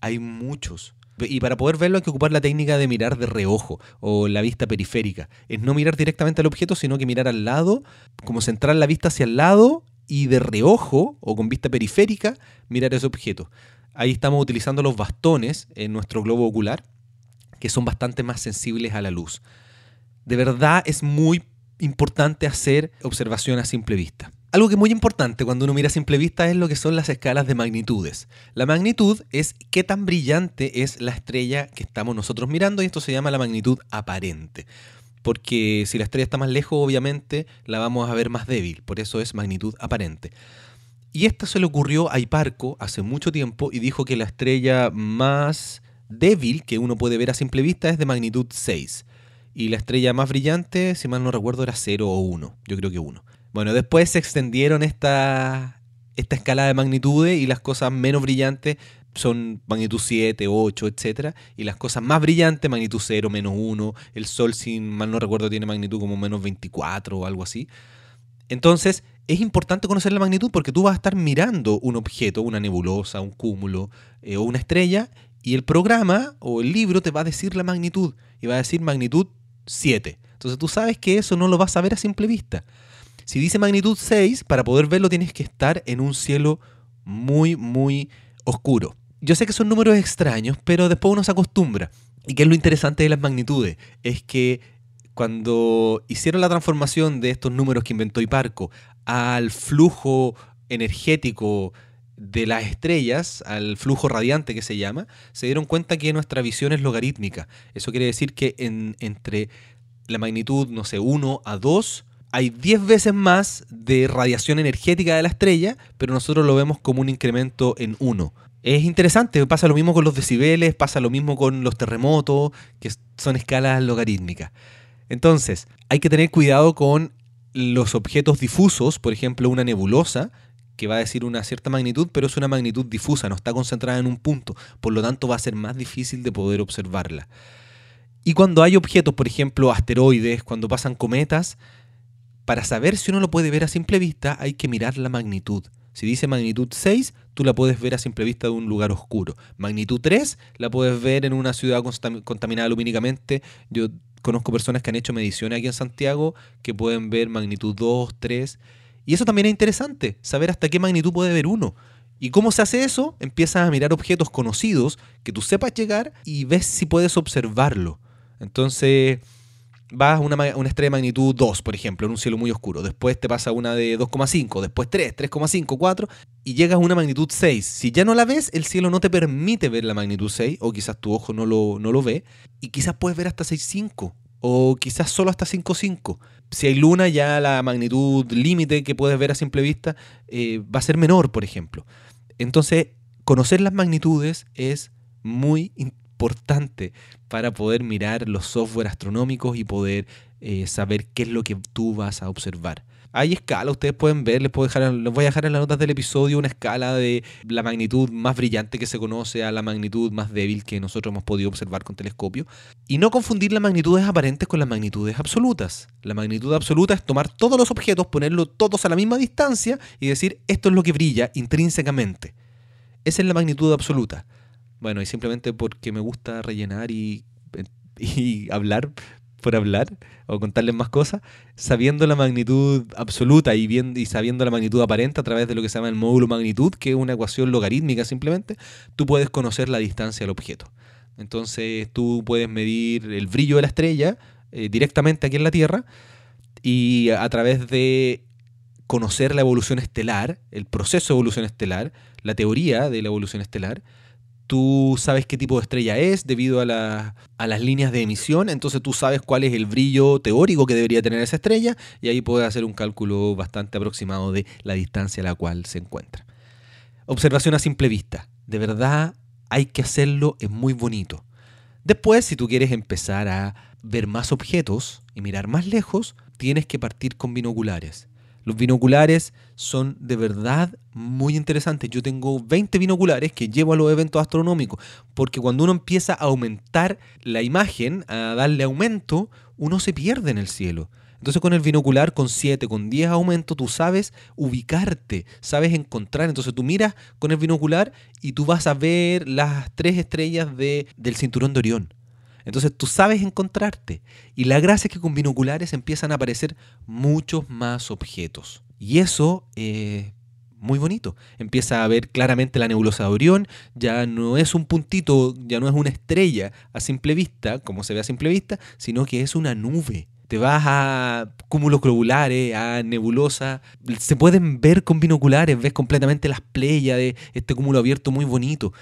B: Hay muchos. Y para poder verlo hay que ocupar la técnica de mirar de reojo o la vista periférica. Es no mirar directamente al objeto, sino que mirar al lado, como centrar la vista hacia el lado y de reojo o con vista periférica mirar ese objeto. Ahí estamos utilizando los bastones en nuestro globo ocular, que son bastante más sensibles a la luz. De verdad es muy importante hacer observación a simple vista. Algo que es muy importante cuando uno mira a simple vista es lo que son las escalas de magnitudes. La magnitud es qué tan brillante es la estrella que estamos nosotros mirando y esto se llama la magnitud aparente. Porque si la estrella está más lejos, obviamente la vamos a ver más débil, por eso es magnitud aparente. Y esto se le ocurrió a Hiparco hace mucho tiempo y dijo que la estrella más débil que uno puede ver a simple vista es de magnitud 6. Y la estrella más brillante, si mal no recuerdo, era 0 o 1. Yo creo que 1. Bueno, después se extendieron esta, esta escala de magnitudes y las cosas menos brillantes son magnitud 7, 8, etc. Y las cosas más brillantes, magnitud 0, menos 1. El Sol, si mal no recuerdo, tiene magnitud como menos 24 o algo así. Entonces, es importante conocer la magnitud porque tú vas a estar mirando un objeto, una nebulosa, un cúmulo eh, o una estrella, y el programa o el libro te va a decir la magnitud y va a decir magnitud 7. Entonces tú sabes que eso no lo vas a ver a simple vista. Si dice magnitud 6, para poder verlo tienes que estar en un cielo muy, muy oscuro. Yo sé que son números extraños, pero después uno se acostumbra. Y que es lo interesante de las magnitudes, es que cuando hicieron la transformación de estos números que inventó Hiparco al flujo energético de las estrellas, al flujo radiante que se llama, se dieron cuenta que nuestra visión es logarítmica. Eso quiere decir que entre la magnitud, no sé, 1 a 2, hay 10 veces más de radiación energética de la estrella, pero nosotros lo vemos como un incremento en 1. Es interesante, pasa lo mismo con los decibeles, pasa lo mismo con los terremotos, que son escalas logarítmicas. Entonces, hay que tener cuidado con los objetos difusos, por ejemplo, una nebulosa, que va a decir una cierta magnitud, pero es una magnitud difusa, no está concentrada en un punto, por lo tanto va a ser más difícil de poder observarla. Y cuando hay objetos, por ejemplo, asteroides, cuando pasan cometas, para saber si uno lo puede ver a simple vista hay que mirar la magnitud. Si dice magnitud 6, tú la puedes ver a simple vista de un lugar oscuro. Magnitud 3 la puedes ver en una ciudad contaminada lumínicamente. Yo conozco personas que han hecho mediciones aquí en Santiago que pueden ver magnitud 2, 3. Y eso también es interesante, saber hasta qué magnitud puede ver uno. ¿Y cómo se hace eso? Empiezas a mirar objetos conocidos que tú sepas llegar y ves si puedes observarlo. Entonces, vas a una, una, estrella de magnitud 2, por ejemplo, en un cielo muy oscuro. Después te pasa una de 2,5, después 3, 3,5, 4 y llegas a una magnitud 6. Si ya no la ves, el cielo no te permite ver la magnitud 6 o quizás tu ojo no lo, no lo ve y quizás puedes ver hasta 6,5 o quizás solo hasta 5,5. Si hay luna, ya la magnitud límite que puedes ver a simple vista eh, va a ser menor, por ejemplo. Entonces, conocer las magnitudes es muy importante para poder mirar los software astronómicos y poder eh, saber qué es lo que tú vas a observar. Hay escala, ustedes pueden ver, les, puedo dejar, les voy a dejar en las notas del episodio una escala de la magnitud más brillante que se conoce a la magnitud más débil que nosotros hemos podido observar con telescopio. Y no confundir las magnitudes aparentes con las magnitudes absolutas. La magnitud absoluta es tomar todos los objetos, ponerlos todos a la misma distancia y decir esto es lo que brilla intrínsecamente. Esa es la magnitud absoluta. Bueno, y simplemente porque me gusta rellenar y, y hablar, por hablar o contarles más cosas, sabiendo la magnitud absoluta y, y sabiendo la magnitud aparente a través de lo que se llama el módulo magnitud, que es una ecuación logarítmica simplemente, tú puedes conocer la distancia del objeto. Entonces tú puedes medir el brillo de la estrella eh, directamente aquí en la Tierra y a través de conocer la evolución estelar, el proceso de evolución estelar, la teoría de la evolución estelar, tú sabes qué tipo de estrella es debido a, las líneas de emisión, entonces tú sabes cuál es el brillo teórico que debería tener esa estrella y ahí puedes hacer un cálculo bastante aproximado de la distancia a la cual se encuentra. Observación a simple vista. De verdad hay que hacerlo, es muy bonito. Después, si tú quieres empezar a ver más objetos y mirar más lejos, tienes que partir con binoculares. Los binoculares son de verdad muy interesantes. Yo tengo 20 binoculares que llevo a los eventos astronómicos, porque cuando uno empieza a aumentar la imagen, a darle aumento, uno se pierde en el cielo. Entonces con el binocular, con 7, con 10 aumentos, tú sabes ubicarte, sabes encontrar. Entonces tú miras con el binocular y tú vas a ver las tres estrellas de, del cinturón de Orión. Entonces tú sabes encontrarte. Y la gracia es que con binoculares empiezan a aparecer muchos más objetos. Y eso es muy bonito. Empieza a ver claramente la nebulosa de Orión. Ya no es un puntito, ya no es una estrella a simple vista, como se ve a simple vista, sino que es una nube. Te vas a cúmulos globulares, a nebulosa. Se pueden ver con binoculares, ves completamente las playas de este cúmulo abierto muy bonito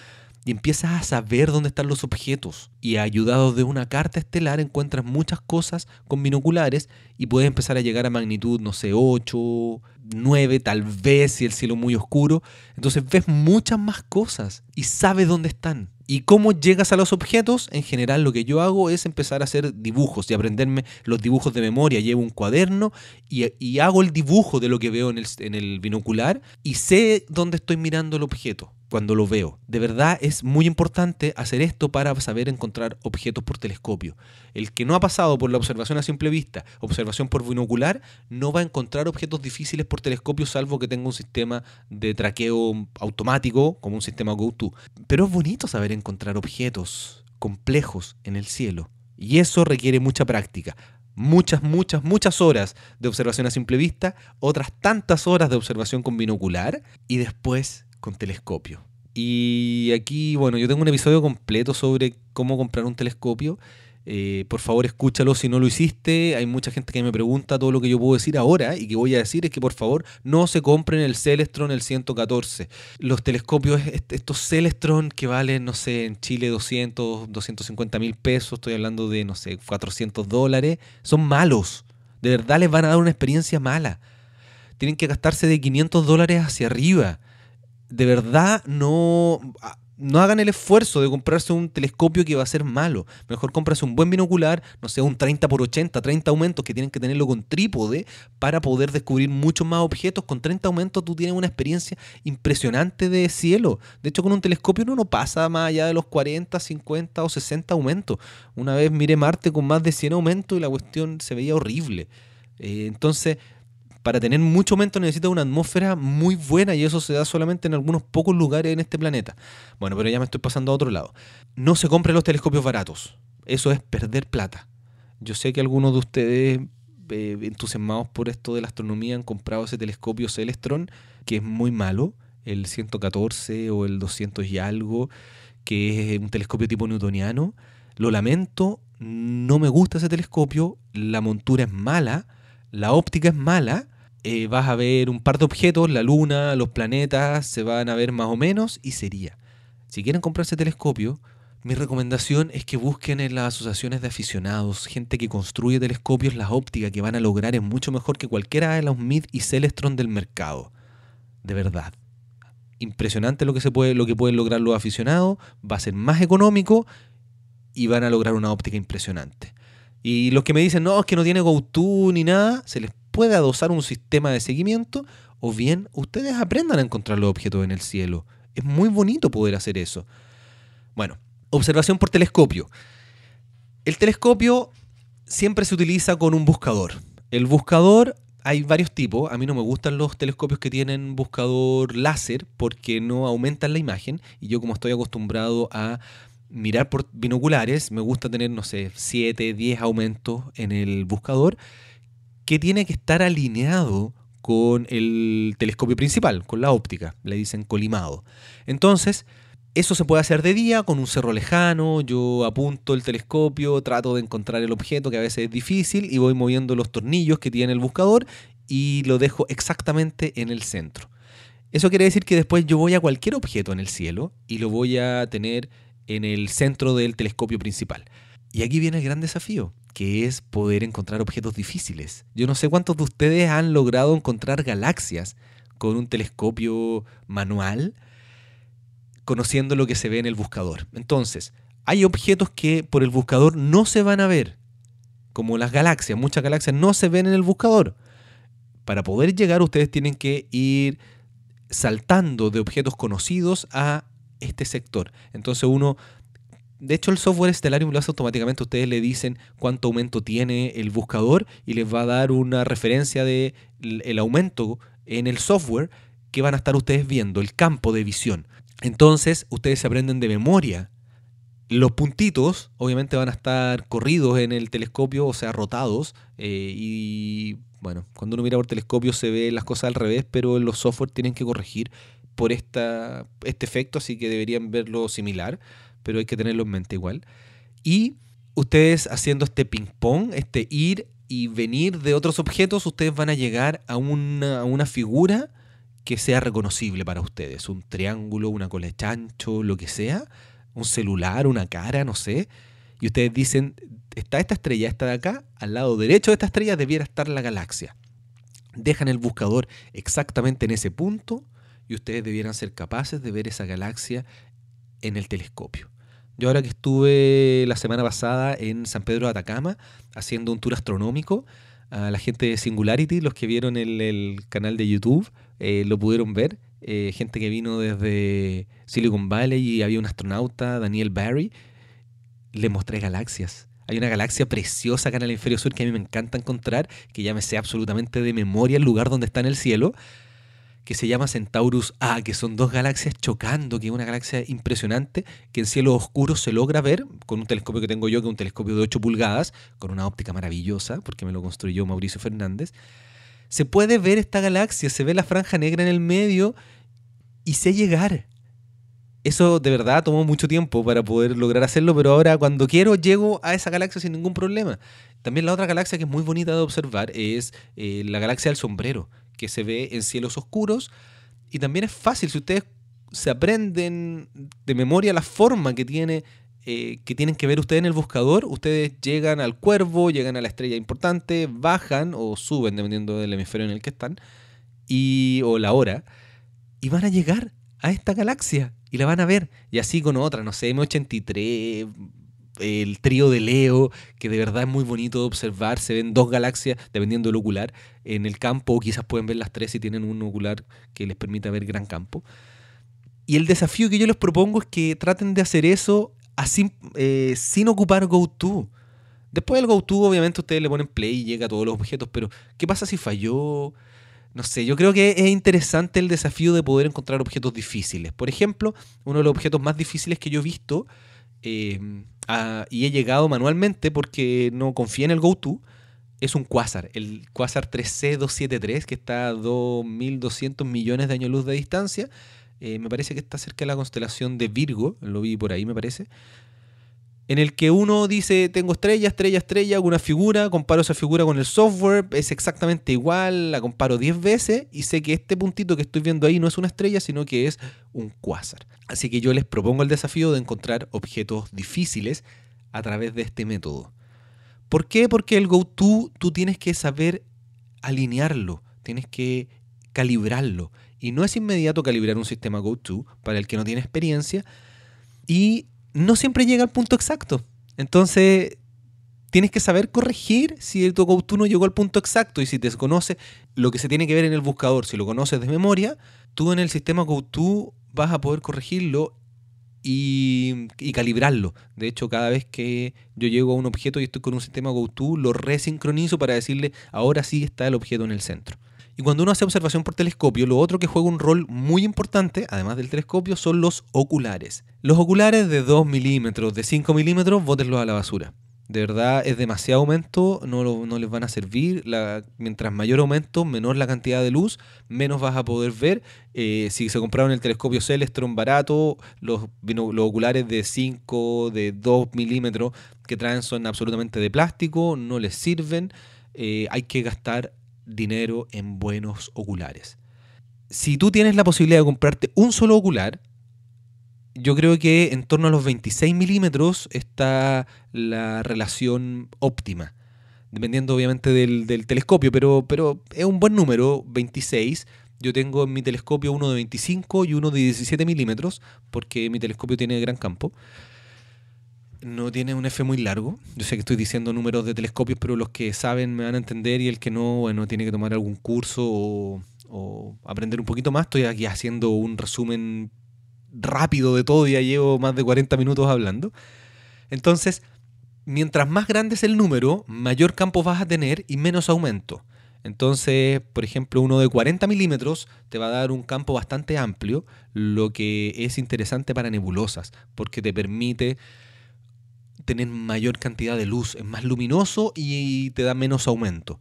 B: y empiezas a saber dónde están los objetos. Y ayudado de una carta estelar encuentras muchas cosas con binoculares y puedes empezar a llegar a magnitud, no sé, 8, 9, tal vez si el cielo muy oscuro. Entonces ves muchas más cosas y sabes dónde están. ¿Y cómo llegas a los objetos? En general lo que yo hago es empezar a hacer dibujos y aprenderme los dibujos de memoria. Llevo un cuaderno y, hago el dibujo de lo que veo en el, en el binocular y sé dónde estoy mirando el objeto cuando lo veo. De verdad es muy importante hacer esto para saber encontrar objetos por telescopio. El que no ha pasado por la observación a simple vista, observación por binocular, no va a encontrar objetos difíciles por telescopio salvo que tenga un sistema de traqueo automático como un sistema GoTo. Pero es bonito saber encontrar objetos complejos en el cielo. Y eso requiere mucha práctica muchas, muchas, muchas horas de observación a simple vista, otras tantas horas de observación con binocular y después con telescopio. Y aquí, bueno, yo tengo un episodio completo sobre cómo comprar un telescopio. Eh, por favor, escúchalo si no lo hiciste. Hay mucha gente que me pregunta todo lo que yo puedo decir ahora y que voy a decir es que por favor no se compren el Celestron el 114. Los telescopios, estos Celestron que valen, no sé, en Chile 200, 250 mil pesos, estoy hablando de, no sé, 400 dólares, son malos. De verdad les van a dar una experiencia mala. Tienen que gastarse de 500 dólares hacia arriba de verdad no, no hagan el esfuerzo de comprarse un telescopio que va a ser malo. Mejor comprarse un buen binocular, no sé, un 30 por 80, 30 aumentos que tienen que tenerlo con trípode para poder descubrir muchos más objetos. Con 30 aumentos tú tienes una experiencia impresionante de cielo. De hecho, con un telescopio uno no pasa más allá de los 40, 50 o 60 aumentos. Una vez miré Marte con más de 100 aumentos y la cuestión se veía horrible. Eh, entonces para tener mucho aumento necesita una atmósfera muy buena y eso se da solamente en algunos pocos lugares en este planeta. Bueno, pero ya me estoy pasando a otro lado. No se compren los telescopios baratos. Eso es perder plata. Yo sé que algunos de ustedes eh, entusiasmados por esto de la astronomía han comprado ese telescopio Celestron, que es muy malo, el 114 o el 200 y algo, que es un telescopio tipo newtoniano. Lo lamento, no me gusta ese telescopio, la montura es mala la óptica es mala, eh, vas a ver un par de objetos, la luna, los planetas, se van a ver más o menos y sería. Si quieren comprarse telescopio, mi recomendación es que busquen en las asociaciones de aficionados, gente que construye telescopios, la óptica que van a lograr es mucho mejor que cualquiera de los MID y Celestron del mercado. De verdad. Impresionante lo que, se puede, lo que pueden lograr los aficionados, va a ser más económico y van a lograr una óptica impresionante. Y los que me dicen, no, es que no tiene GoTo ni nada, se les puede adosar un sistema de seguimiento o bien ustedes aprendan a encontrar los objetos en el cielo. Es muy bonito poder hacer eso. Bueno, observación por telescopio. El telescopio siempre se utiliza con un buscador. El buscador hay varios tipos. A mí no me gustan los telescopios que tienen buscador láser porque no aumentan la imagen. Y yo como estoy acostumbrado a mirar por binoculares, me gusta tener, no sé, 7, 10 aumentos en el buscador, que tiene que estar alineado con el telescopio principal, con la óptica, le dicen colimado. Entonces, eso se puede hacer de día con un cerro lejano, yo apunto el telescopio, trato de encontrar el objeto que a veces es difícil y voy moviendo los tornillos que tiene el buscador y lo dejo exactamente en el centro. Eso quiere decir que después yo voy a cualquier objeto en el cielo y lo voy a tener en el centro del telescopio principal. Y aquí viene el gran desafío, que es poder encontrar objetos difíciles. Yo no sé cuántos de ustedes han logrado encontrar galaxias con un telescopio manual, conociendo lo que se ve en el buscador. Entonces, hay objetos que por el buscador no se van a ver, como las galaxias. Muchas galaxias no se ven en el buscador. Para poder llegar ustedes tienen que ir saltando de objetos conocidos a este sector. Entonces uno, de hecho el software Stellarium lo hace automáticamente, ustedes le dicen cuánto aumento tiene el buscador y les va a dar una referencia de el aumento en el software que van a estar ustedes viendo, el campo de visión. Entonces, ustedes se aprenden de memoria. Los puntitos, obviamente, van a estar corridos en el telescopio, o sea, rotados. Eh, y bueno, cuando uno mira por telescopio se ve las cosas al revés, pero los software tienen que corregir por este efecto, así que deberían verlo similar, pero hay que tenerlo en mente igual. Y ustedes haciendo este ping-pong, este ir y venir de otros objetos, ustedes van a llegar a una, a una figura que sea reconocible para ustedes. Un triángulo, una cola de chancho, lo que sea. Un celular, una cara, no sé. Y ustedes dicen, está esta estrella, esta de acá, al lado derecho de esta estrella debiera estar la galaxia. Dejan el buscador exactamente en ese punto y ustedes debieran ser capaces de ver esa galaxia en el telescopio. Yo ahora que estuve la semana pasada en San Pedro de Atacama haciendo un tour astronómico, a la gente de Singularity, los que vieron el, canal de YouTube, eh, lo pudieron ver. Eh, gente que vino desde Silicon Valley y había un astronauta, Daniel Barry, le mostré galaxias. Hay una galaxia preciosa acá en el hemisferio sur que a mí me encanta encontrar, que ya me sé absolutamente de memoria el lugar donde está en el cielo que se llama Centaurus A, que son dos galaxias chocando, que es una galaxia impresionante, que en cielo oscuro se logra ver con un telescopio que tengo yo, que es un telescopio de 8 pulgadas, con una óptica maravillosa, porque me lo construyó Mauricio Fernández. Se puede ver esta galaxia, se ve la franja negra en el medio y sé llegar. Eso de verdad tomó mucho tiempo para poder lograr hacerlo, pero ahora cuando quiero llego a esa galaxia sin ningún problema. También la otra galaxia que es muy bonita de observar es eh, la galaxia del sombrero que se ve en cielos oscuros. Y también es fácil, si ustedes se aprenden de memoria la forma que tiene eh, que tienen que ver ustedes en el buscador, ustedes llegan al cuervo, llegan a la estrella importante, bajan o suben dependiendo del hemisferio en el que están, y, o la hora, y van a llegar a esta galaxia y la van a ver. Y así con otra, no sé, M83, el trío de Leo, que de verdad es muy bonito de observar. Se ven dos galaxias, dependiendo del ocular, en el campo, o quizás pueden ver las tres si tienen un ocular que les permita ver gran campo. Y el desafío que yo les propongo es que traten de hacer eso así, eh, sin ocupar GoTo. Después del GoTo, obviamente, ustedes le ponen play y llega a todos los objetos, pero ¿qué pasa si falló? No sé, yo creo que es interesante el desafío de poder encontrar objetos difíciles. Por ejemplo, uno de los objetos más difíciles que yo he visto eh, y he llegado manualmente porque no confía en el GoTo, es un Quasar, el Quasar 3C273, que está a 2.200 millones de años luz de distancia. Eh, me parece que está cerca de la constelación de Virgo, lo vi por ahí, me parece en el que uno dice, tengo estrella, estrella, estrella, hago una figura, comparo esa figura con el software, es exactamente igual, la comparo 10 veces y sé que este puntito que estoy viendo ahí no es una estrella, sino que es un cuásar. Así que yo les propongo el desafío de encontrar objetos difíciles a través de este método. ¿Por qué? Porque el GoTo tú tienes que saber alinearlo, tienes que calibrarlo. Y no es inmediato calibrar un sistema GoTo para el que no tiene experiencia. Y no siempre llega al punto exacto. Entonces, tienes que saber corregir si tu GoTo no llegó al punto exacto y si te desconoce lo que se tiene que ver en el buscador, si lo conoces de memoria, tú en el sistema GoTo vas a poder corregirlo y, y, calibrarlo. De hecho, cada vez que yo llego a un objeto y estoy con un sistema GoTo, lo resincronizo para decirle ahora sí está el objeto en el centro. Y cuando uno hace observación por telescopio, lo otro que juega un rol muy importante, además del telescopio, son los oculares. Los oculares de 2 milímetros, de 5 milímetros, bótenlos a la basura. De verdad es demasiado aumento, no, no les van a servir. mientras mayor aumento, menor la cantidad de luz, menos vas a poder ver. Eh, si se compraron el telescopio Celestron barato, los, los oculares de 5, de 2 milímetros que traen son absolutamente de plástico, no les sirven. Eh, hay que gastar dinero en buenos oculares. Si tú tienes la posibilidad de comprarte un solo ocular, yo creo que en torno a los 26 milímetros está la relación óptima. Dependiendo obviamente del, telescopio, pero, pero es un buen número, 26. Yo tengo en mi telescopio uno de 25 y uno de 17 milímetros, porque mi telescopio tiene gran campo. No tiene un F muy largo. Yo sé que estoy diciendo números de telescopios, pero los que saben me van a entender y el que no, bueno, tiene que tomar algún curso o, aprender un poquito más. Estoy aquí haciendo un resumen rápido de todo, ya llevo más de 40 minutos hablando. Entonces, mientras más grande es el número, mayor campo vas a tener y menos aumento. Entonces, por ejemplo, uno de 40 milímetros te va a dar un campo bastante amplio, lo que es interesante para nebulosas, porque te permite tener mayor cantidad de luz, es más luminoso y te da menos aumento.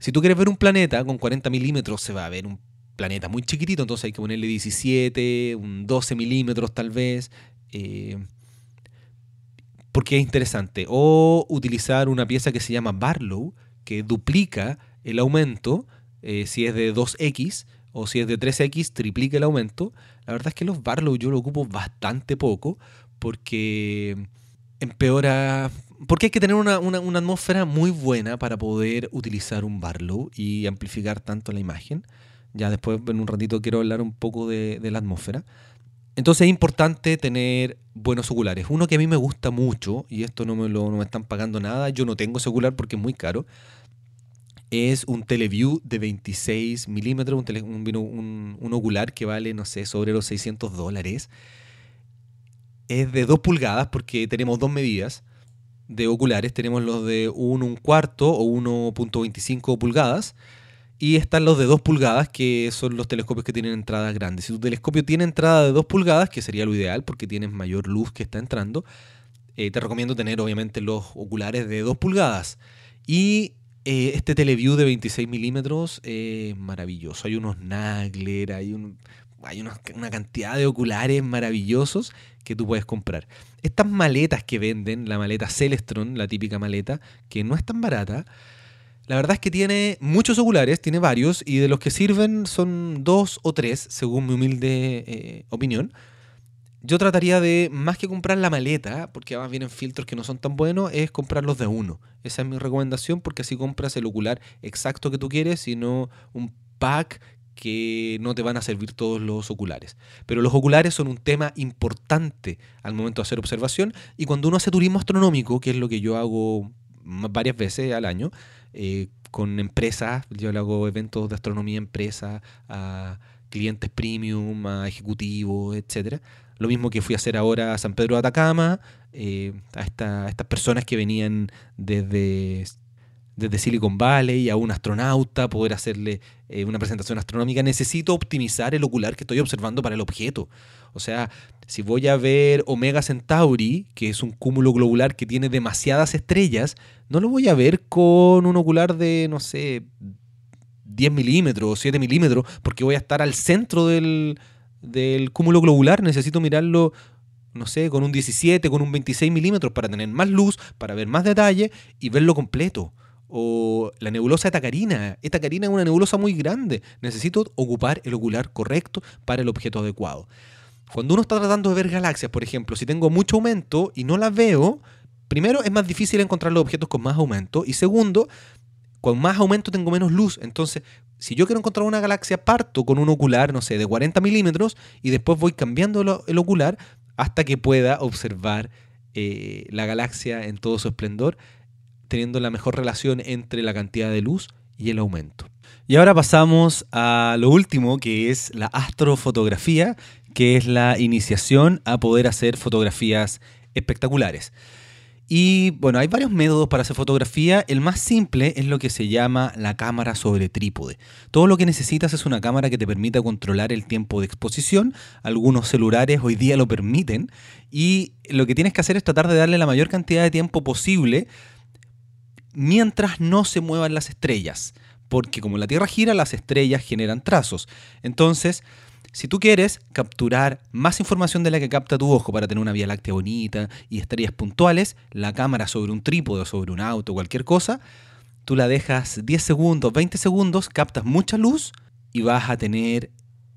B: Si tú quieres ver un planeta con 40 milímetros, se va a ver un planeta muy chiquitito, entonces hay que ponerle 17, un 12 milímetros tal vez. Eh, porque es interesante. O utilizar una pieza que se llama Barlow, que duplica el aumento, eh, si es de 2x, o si es de 3x, triplica el aumento. La verdad es que los Barlow yo lo ocupo bastante poco, porque empeora... Porque hay que tener una, una atmósfera muy buena para poder utilizar un Barlow y amplificar tanto la imagen. Ya después, en un ratito, quiero hablar un poco de, la atmósfera. Entonces es importante tener buenos oculares. Uno que a mí me gusta mucho, y esto no me lo no me están pagando nada, yo no tengo ese ocular porque es muy caro, es un Teleview de 26 milímetros, un, un, ocular que vale, no sé, sobre los 600 dólares. Es de 2 pulgadas porque tenemos dos medidas de oculares. Tenemos los de 1 un cuarto o 1.25 pulgadas y están los de 2 pulgadas, que son los telescopios que tienen entradas grandes. Si tu telescopio tiene entrada de 2 pulgadas, que sería lo ideal porque tienes mayor luz que está entrando, eh, te recomiendo tener obviamente los oculares de 2 pulgadas. Y eh, este Teleview de 26 milímetros es maravilloso. Hay unos Nagler, hay, un, hay una, una cantidad de oculares maravillosos que tú puedes comprar. Estas maletas que venden, la maleta Celestron, la típica maleta, que no es tan barata, la verdad es que tiene muchos oculares, tiene varios, y de los que sirven son dos o tres, según mi humilde eh, opinión. Yo trataría de, más que comprar la maleta, porque además vienen filtros que no son tan buenos, es comprarlos de uno. Esa es mi recomendación, porque así compras el ocular exacto que tú quieres, y no un pack que no te van a servir todos los oculares. Pero los oculares son un tema importante al momento de hacer observación, y cuando uno hace turismo astronómico, que es lo que yo hago varias veces al año, eh, con empresas, yo le hago eventos de astronomía empresa a clientes premium, a ejecutivos, etcétera. Lo mismo que fui a hacer ahora a San Pedro de Atacama, eh, a, a estas personas que venían desde desde Silicon Valley a un astronauta, poder hacerle eh, una presentación astronómica, necesito optimizar el ocular que estoy observando para el objeto. O sea, si voy a ver Omega Centauri, que es un cúmulo globular que tiene demasiadas estrellas, no lo voy a ver con un ocular de, no sé, 10 milímetros o 7 milímetros, porque voy a estar al centro del, del cúmulo globular, necesito mirarlo no sé, con un 17, con un 26 milímetros para tener más luz, para ver más detalle y verlo completo o la nebulosa de Tacarina. Esta Tacarina es una nebulosa muy grande. Necesito ocupar el ocular correcto para el objeto adecuado. Cuando uno está tratando de ver galaxias, por ejemplo, si tengo mucho aumento y no las veo, primero es más difícil encontrar los objetos con más aumento y segundo, con más aumento tengo menos luz. Entonces, si yo quiero encontrar una galaxia, parto con un ocular, no sé, de 40 milímetros y después voy cambiando el ocular hasta que pueda observar eh, la galaxia en todo su esplendor teniendo la mejor relación entre la cantidad de luz y el aumento. Y ahora pasamos a lo último, que es la astrofotografía, que es la iniciación a poder hacer fotografías espectaculares. Y bueno, hay varios métodos para hacer fotografía. El más simple es lo que se llama la cámara sobre trípode. Todo lo que necesitas es una cámara que te permita controlar el tiempo de exposición. Algunos celulares hoy día lo permiten. Y lo que tienes que hacer es tratar de darle la mayor cantidad de tiempo posible mientras no se muevan las estrellas. Porque como la Tierra gira, las estrellas generan trazos. Entonces, si tú quieres capturar más información de la que capta tu ojo para tener una vía láctea bonita y estrellas puntuales, la cámara sobre un trípode o sobre un auto, cualquier cosa, tú la dejas 10 segundos, 20 segundos, captas mucha luz y vas a tener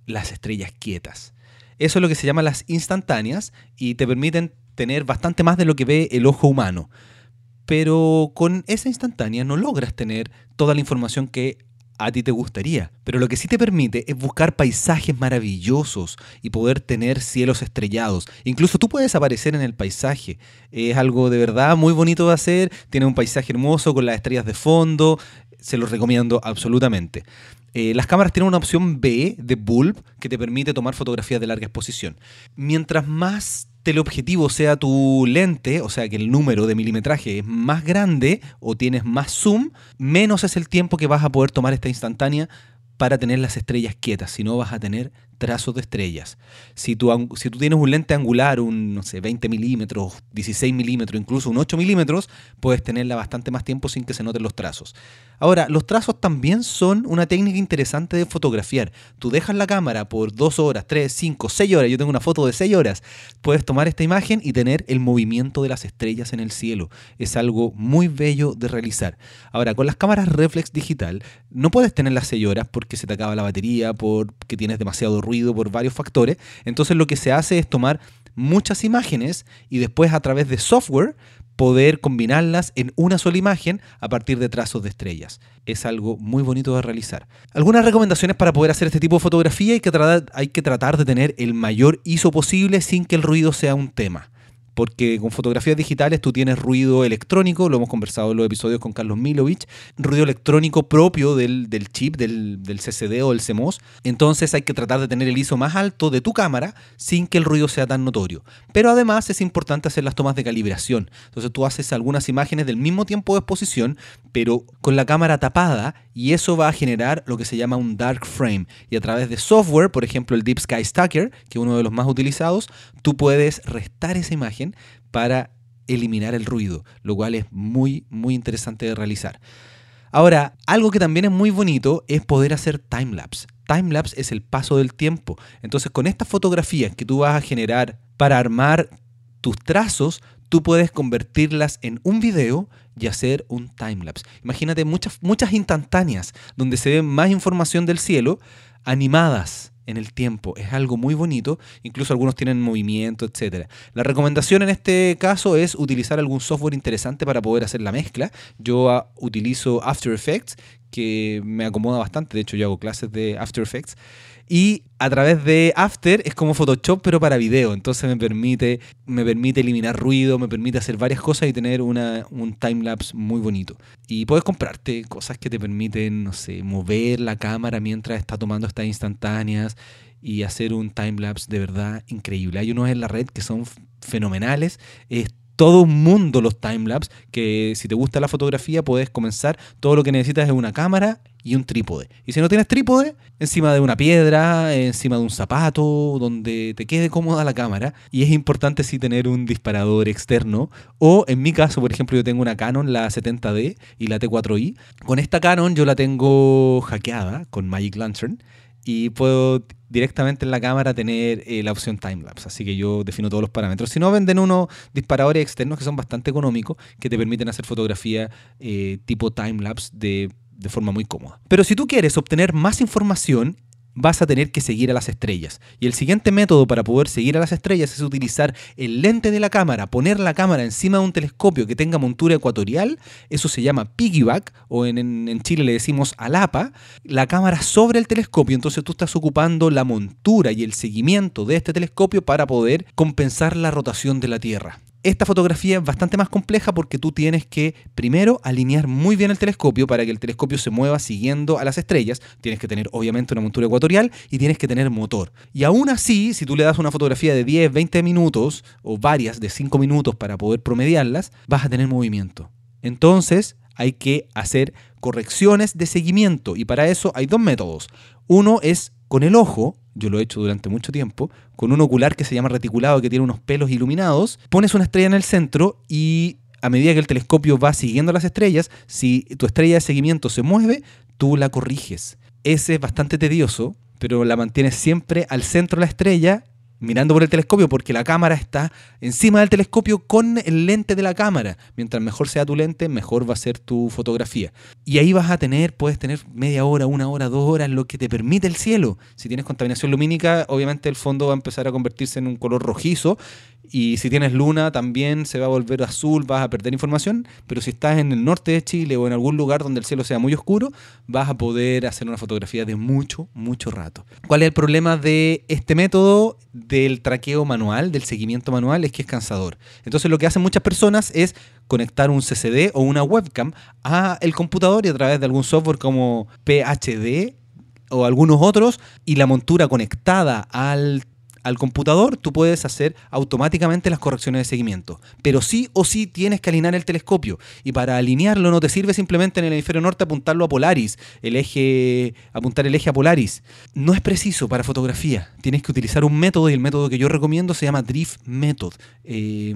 B: las estrellas quietas. Eso es lo que se llama las instantáneas y te permiten tener bastante más de lo que ve el ojo humano. Pero con esa instantánea no logras tener toda la información que a ti te gustaría. Pero lo que sí te permite es buscar paisajes maravillosos y poder tener cielos estrellados. Incluso tú puedes aparecer en el paisaje. Es algo de verdad muy bonito de hacer. Tiene un paisaje hermoso con las estrellas de fondo. Se los recomiendo absolutamente. Eh, las cámaras tienen una opción B de bulb que te permite tomar fotografías de larga exposición. Mientras más teleobjetivo sea tu lente, o sea que el número de milimetraje es más grande o tienes más zoom, menos es el tiempo que vas a poder tomar esta instantánea para tener las estrellas quietas, si no vas a tener trazos de estrellas. Si tú, tienes un lente angular, un no sé, 20 milímetros, 16 milímetros, incluso un 8 milímetros, puedes tenerla bastante más tiempo sin que se noten los trazos. Ahora, los trazos también son una técnica interesante de fotografiar. Tú dejas la cámara por 2 horas, 3, 5, 6 horas, yo tengo una foto de 6 horas, puedes tomar esta imagen y tener el movimiento de las estrellas en el cielo. Es algo muy bello de realizar. Ahora, con las cámaras reflex digital, no puedes tener las 6 horas porque se te acaba la batería, porque tienes demasiado ruido por varios factores. Entonces lo que se hace es tomar muchas imágenes y después a través de software poder combinarlas en una sola imagen a partir de trazos de estrellas. Es algo muy bonito de realizar. Algunas recomendaciones para poder hacer este tipo de fotografía hay que, tratar, hay que tratar de tener el mayor ISO posible sin que el ruido sea un tema porque con fotografías digitales tú tienes ruido electrónico, lo hemos conversado en los episodios con Carlos Milovich, ruido electrónico propio del, chip, del, del, CCD o del CMOS, entonces hay que tratar de tener el ISO más alto de tu cámara sin que el ruido sea tan notorio. Pero además es importante hacer las tomas de calibración, entonces tú haces algunas imágenes del mismo tiempo de exposición, pero con la cámara tapada y eso va a generar lo que se llama un dark frame. Y a través de software, por ejemplo el Deep Sky Stacker, que es uno de los más utilizados, tú puedes restar esa imagen para eliminar el ruido, lo cual es muy, muy interesante de realizar. Ahora, algo que también es muy bonito es poder hacer timelapse. Timelapse es el paso del tiempo. Entonces, con estas fotografías que tú vas a generar para armar tus trazos, tú puedes convertirlas en un video y hacer un timelapse. Imagínate muchas, muchas instantáneas donde se ve más información del cielo animadas en el tiempo. Es algo muy bonito, incluso algunos tienen movimiento, etc. La recomendación en este caso es utilizar algún software interesante para poder hacer la mezcla. Yo ah, utilizo After Effects, que me acomoda bastante, de hecho yo hago clases de After Effects. Y a través de After es como Photoshop, pero para video. Entonces me permite, me permite eliminar ruido, me permite hacer varias cosas y tener una, un timelapse muy bonito. Y puedes comprarte cosas que te permiten, no sé, mover la cámara mientras está tomando estas instantáneas y hacer un timelapse de verdad increíble. Hay unos en la red que son fenomenales. Es todo un mundo los timelapse que si te gusta la fotografía puedes comenzar. Todo lo que necesitas es una cámara y un trípode. Y si no tienes trípode, encima de una piedra, encima de un zapato, donde te quede cómoda la cámara. Y es importante sí tener un disparador externo. O en mi caso, por ejemplo, yo tengo una Canon, la 70D y la T4i. Con esta Canon yo la tengo hackeada con Magic Lantern y puedo directamente en la cámara tener eh, la opción timelapse. Así que yo defino todos los parámetros. Si no, venden unos disparadores externos que son bastante económicos, que te permiten hacer fotografía eh, tipo timelapse de, de forma muy cómoda. Pero si tú quieres obtener más información vas a tener que seguir a las estrellas. Y el siguiente método para poder seguir a las estrellas es utilizar el lente de la cámara, poner la cámara encima de un telescopio que tenga montura ecuatorial, eso se llama piggyback, o en, en, Chile le decimos alapa, la cámara sobre el telescopio, entonces tú estás ocupando la montura y el seguimiento de este telescopio para poder compensar la rotación de la Tierra. Esta fotografía es bastante más compleja porque tú tienes que primero alinear muy bien el telescopio para que el telescopio se mueva siguiendo a las estrellas. Tienes que tener obviamente una montura ecuatorial y tienes que tener motor. Y aún así, si tú le das una fotografía de 10, 20 minutos o varias de 5 minutos para poder promediarlas, vas a tener movimiento. Entonces hay que hacer correcciones de seguimiento y para eso hay dos métodos. Uno es con el ojo, yo lo he hecho durante mucho tiempo, con un ocular que se llama reticulado que tiene unos pelos iluminados, pones una estrella en el centro y a medida que el telescopio va siguiendo las estrellas, si tu estrella de seguimiento se mueve, tú la corriges. Ese es bastante tedioso, pero la mantienes siempre al centro de la estrella mirando por el telescopio porque la cámara está encima del telescopio con el lente de la cámara. Mientras mejor sea tu lente, mejor va a ser tu fotografía. Y ahí vas a tener, puedes tener media hora, una hora, dos horas, lo que te permite el cielo. Si tienes contaminación lumínica, obviamente el fondo va a empezar a convertirse en un color rojizo y si tienes luna también se va a volver azul, vas a perder información, pero si estás en el norte de Chile o en algún lugar donde el cielo sea muy oscuro, vas a poder hacer una fotografía de mucho, mucho rato. ¿Cuál es el problema de este método del traqueo manual, del seguimiento manual? Es que es cansador. Entonces lo que hacen muchas personas es conectar un CCD o una webcam a el computador y a través de algún software como PHD o algunos otros y la montura conectada al al computador, tú puedes hacer automáticamente las correcciones de seguimiento. Pero sí o sí tienes que alinear el telescopio. Y para alinearlo no te sirve simplemente en el hemisferio norte apuntarlo a Polaris, el eje, apuntar el eje a Polaris. No es preciso para fotografía. Tienes que utilizar un método y el método que yo recomiendo se llama Drift Method. Eh,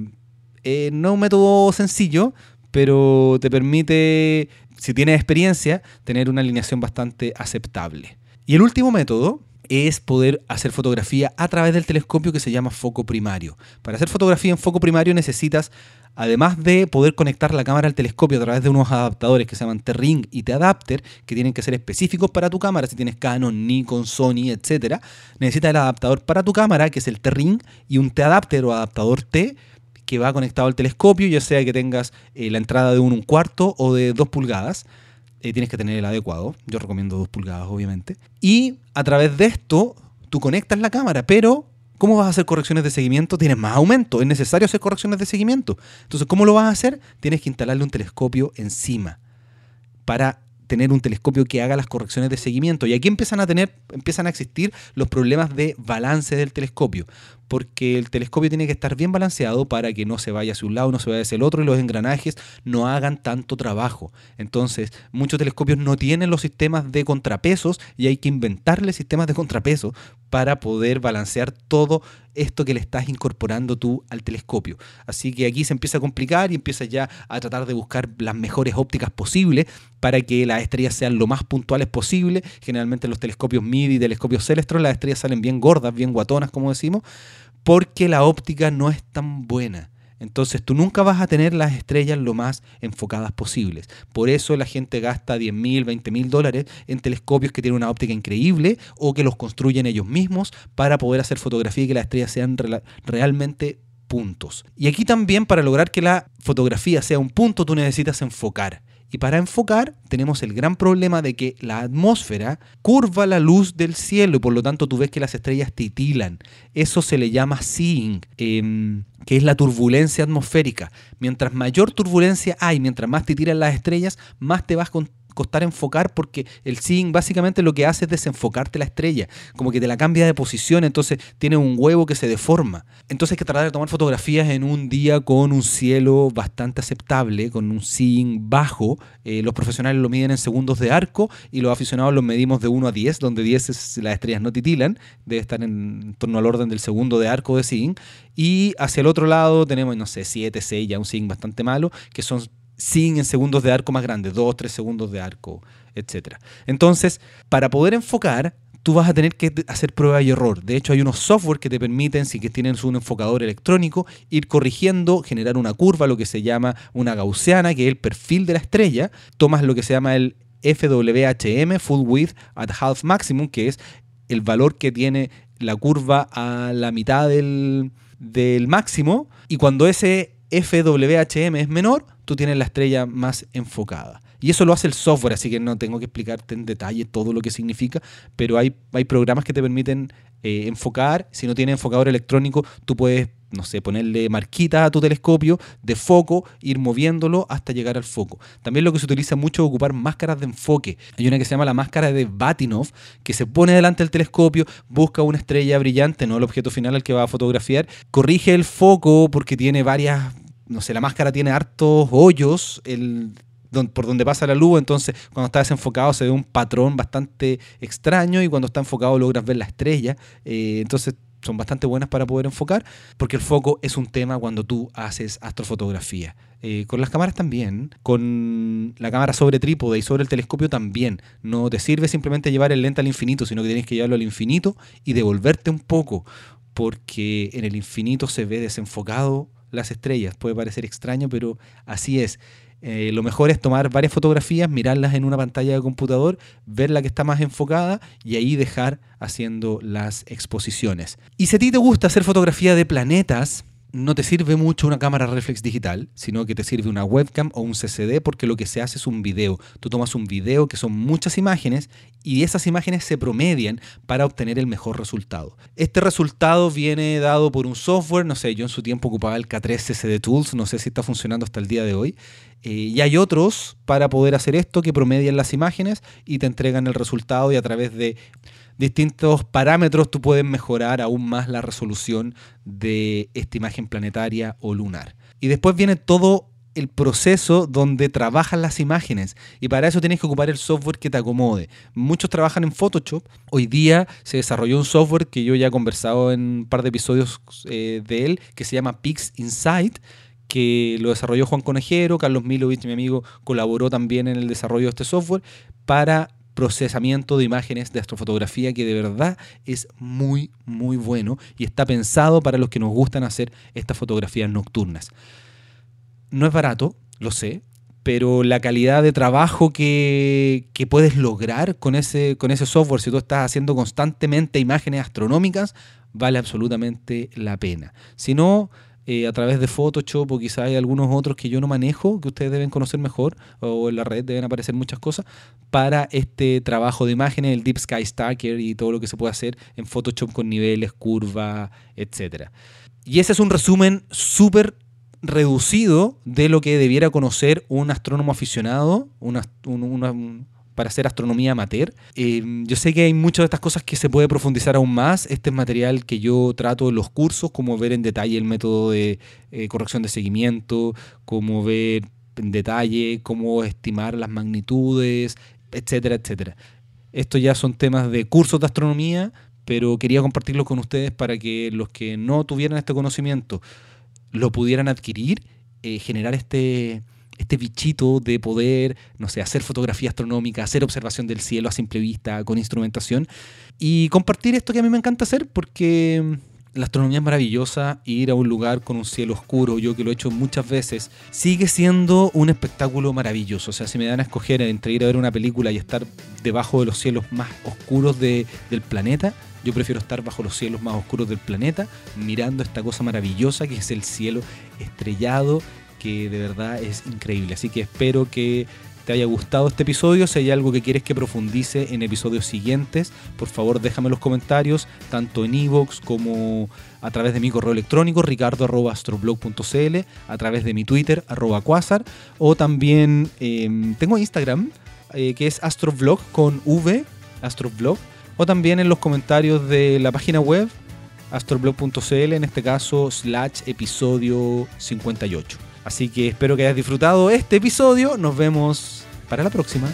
B: eh, no es un método sencillo, pero te permite, si tienes experiencia, tener una alineación bastante aceptable. Y el último método es poder hacer fotografía a través del telescopio que se llama foco primario. Para hacer fotografía en foco primario necesitas, además de poder conectar la cámara al telescopio a través de unos adaptadores que se llaman T-Ring y T-Adapter, que tienen que ser específicos para tu cámara, si tienes Canon, Nikon, Sony, etc., necesitas el adaptador para tu cámara, que es el T-Ring, y un T-Adapter o adaptador T, que va conectado al telescopio, ya sea que tengas eh, la entrada de un, cuarto o de dos pulgadas. Eh, tienes que tener el adecuado. Yo recomiendo dos pulgadas, obviamente. Y a través de esto, tú conectas la cámara, pero ¿cómo vas a hacer correcciones de seguimiento? Tienes más aumento, es necesario hacer correcciones de seguimiento. Entonces, ¿cómo lo vas a hacer? Tienes que instalarle un telescopio encima para tener un telescopio que haga las correcciones de seguimiento. Y aquí empiezan a tener, empiezan a existir los problemas de balance del telescopio porque el telescopio tiene que estar bien balanceado para que no se vaya hacia un lado, no se vaya hacia el otro y los engranajes no hagan tanto trabajo. Entonces, muchos telescopios no tienen los sistemas de contrapesos y hay que inventarle sistemas de contrapeso para poder balancear todo esto que le estás incorporando tú al telescopio. Así que aquí se empieza a complicar y empieza ya a tratar de buscar las mejores ópticas posibles para que las estrellas sean lo más puntuales posible. Generalmente los telescopios MIDI y telescopios Celestron las estrellas salen bien gordas, bien guatonas, como decimos porque la óptica no es tan buena. Entonces tú nunca vas a tener las estrellas lo más enfocadas posibles. Por eso la gente gasta 10 mil, 20 mil dólares en telescopios que tienen una óptica increíble o que los construyen ellos mismos para poder hacer fotografía y que las estrellas sean realmente puntos. Y aquí también para lograr que la fotografía sea un punto tú necesitas enfocar. Y para enfocar tenemos el gran problema de que la atmósfera curva la luz del cielo y por lo tanto tú ves que las estrellas titilan. Eso se le llama seeing, em, que es la turbulencia atmosférica. Mientras mayor turbulencia hay, mientras más titilan las estrellas, más te vas con costar enfocar porque el seeing básicamente lo que hace es desenfocarte la estrella, como que te la cambia de posición, entonces tiene un huevo que se deforma. Entonces hay que tratar de tomar fotografías en un día con un cielo bastante aceptable, con un seeing bajo. Eh, los profesionales lo miden en segundos de arco y los aficionados lo medimos de 1 a 10, donde 10 es las estrellas no titilan, debe estar en torno al orden del segundo de arco de seeing. Y hacia el otro lado tenemos, no sé, 7, 6, ya un seeing bastante malo, que son sin en segundos de arco más grandes, 2, 3 segundos de arco, etc. Entonces, para poder enfocar, tú vas a tener que hacer prueba y error. De hecho, hay unos software que te permiten, si que tienes un enfocador electrónico, ir corrigiendo, generar una curva, lo que se llama una gaussiana, que es el perfil de la estrella. Tomas lo que se llama el FWHM, Full Width at Half Maximum, que es el valor que tiene la curva a la mitad del, del máximo. Y cuando ese FWHM es menor, tú tienes la estrella más enfocada. Y eso lo hace el software, así que no tengo que explicarte en detalle todo lo que significa, pero hay, hay programas que te permiten eh, enfocar. Si no tienes enfocador electrónico, tú puedes no sé, ponerle marquita a tu telescopio de foco, ir moviéndolo hasta llegar al foco. También lo que se utiliza mucho es ocupar máscaras de enfoque. Hay una que se llama la máscara de Batinov, que se pone delante del telescopio, busca una estrella brillante, no el objeto final al que va a fotografiar, corrige el foco porque tiene varias no sé, la máscara tiene hartos hoyos el, por donde pasa la luz, entonces cuando está desenfocado se ve un patrón bastante extraño y cuando está enfocado logras ver la estrella. Eh, entonces son bastante buenas para poder enfocar, porque el foco es un tema cuando tú haces astrofotografía. Eh, con las cámaras también, con la cámara sobre trípode y sobre el telescopio también. No te sirve simplemente llevar el lente al infinito, sino que tienes que llevarlo al infinito y devolverte un poco, porque en el infinito se ve desenfocado las estrellas. Puede parecer extraño, pero así es. Eh, lo mejor es tomar varias fotografías, mirarlas en una pantalla de computador, ver la que está más enfocada y ahí dejar haciendo las exposiciones. Y si a ti te gusta hacer fotografía de planetas, no te sirve mucho una cámara reflex digital, sino que te sirve una webcam o un CCD porque lo que se hace es un video. Tú tomas un video que son muchas imágenes y esas imágenes se promedian para obtener el mejor resultado. Este resultado viene dado por un software, no sé, yo en su tiempo ocupaba el K3 CCD Tools, no sé si está funcionando hasta el día de hoy. Eh, y hay otros para poder hacer esto que promedian las imágenes y te entregan el resultado y a través de distintos parámetros tú puedes mejorar aún más la resolución de esta imagen planetaria o lunar. Y después viene todo el proceso donde trabajan las imágenes y para eso tienes que ocupar el software que te acomode. Muchos trabajan en Photoshop. Hoy día se desarrolló un software que yo ya he conversado en un par de episodios eh, de él que se llama Pix Insight que lo desarrolló Juan Conejero, Carlos Milovich, mi amigo, colaboró también en el desarrollo de este software para procesamiento de imágenes de astrofotografía que de verdad es muy, muy bueno y está pensado para los que nos gustan hacer estas fotografías nocturnas. No es barato, lo sé, pero la calidad de trabajo que, que, puedes lograr con ese, con ese software, si tú estás haciendo constantemente imágenes astronómicas, vale absolutamente la pena. Si no, eh, a través de Photoshop o quizá hay algunos otros que yo no manejo, que ustedes deben conocer mejor, o en la red deben aparecer muchas cosas, para este trabajo de imágenes, el Deep Sky Stacker y todo lo que se puede hacer en Photoshop con niveles, curvas, etc. Y ese es un resumen súper reducido de lo que debiera conocer un astrónomo aficionado, una, para hacer astronomía amateur. Eh, yo sé que hay muchas de estas cosas que se puede profundizar aún más. Este es material que yo trato en los cursos, como ver en detalle el método de eh, corrección de seguimiento, como ver en detalle cómo estimar las magnitudes, etcétera, etcétera. Estos ya son temas de cursos de astronomía, pero quería compartirlo con ustedes para que los que no tuvieran este conocimiento lo pudieran adquirir, eh, generar este, este bichito de poder, no sé, hacer fotografía astronómica, hacer observación del cielo a simple vista, con instrumentación, y compartir esto que a mí me encanta hacer porque mm, la astronomía es maravillosa, ir a un lugar con un cielo oscuro, yo que lo he hecho muchas veces, sigue siendo un espectáculo maravilloso. O sea, si me dan a escoger entre ir a ver una película y estar debajo de los cielos más oscuros del planeta, yo prefiero estar bajo los cielos más oscuros del planeta, mirando esta cosa maravillosa que es el cielo estrellado que de verdad es increíble. Así que espero que te haya gustado este episodio. Si hay algo que quieres que profundice en episodios siguientes, por favor déjame los comentarios, tanto en iVoox como a través de mi correo electrónico ricardo.astroblog.cl, a través de mi Twitter, arroba quasar, o también em, tengo Instagram, eh, que es astroblog con V, astroblog, o también en los comentarios de la página web astroblog.cl, en este caso slash episodio 58. Así que espero que hayas disfrutado este episodio. Nos vemos para la próxima.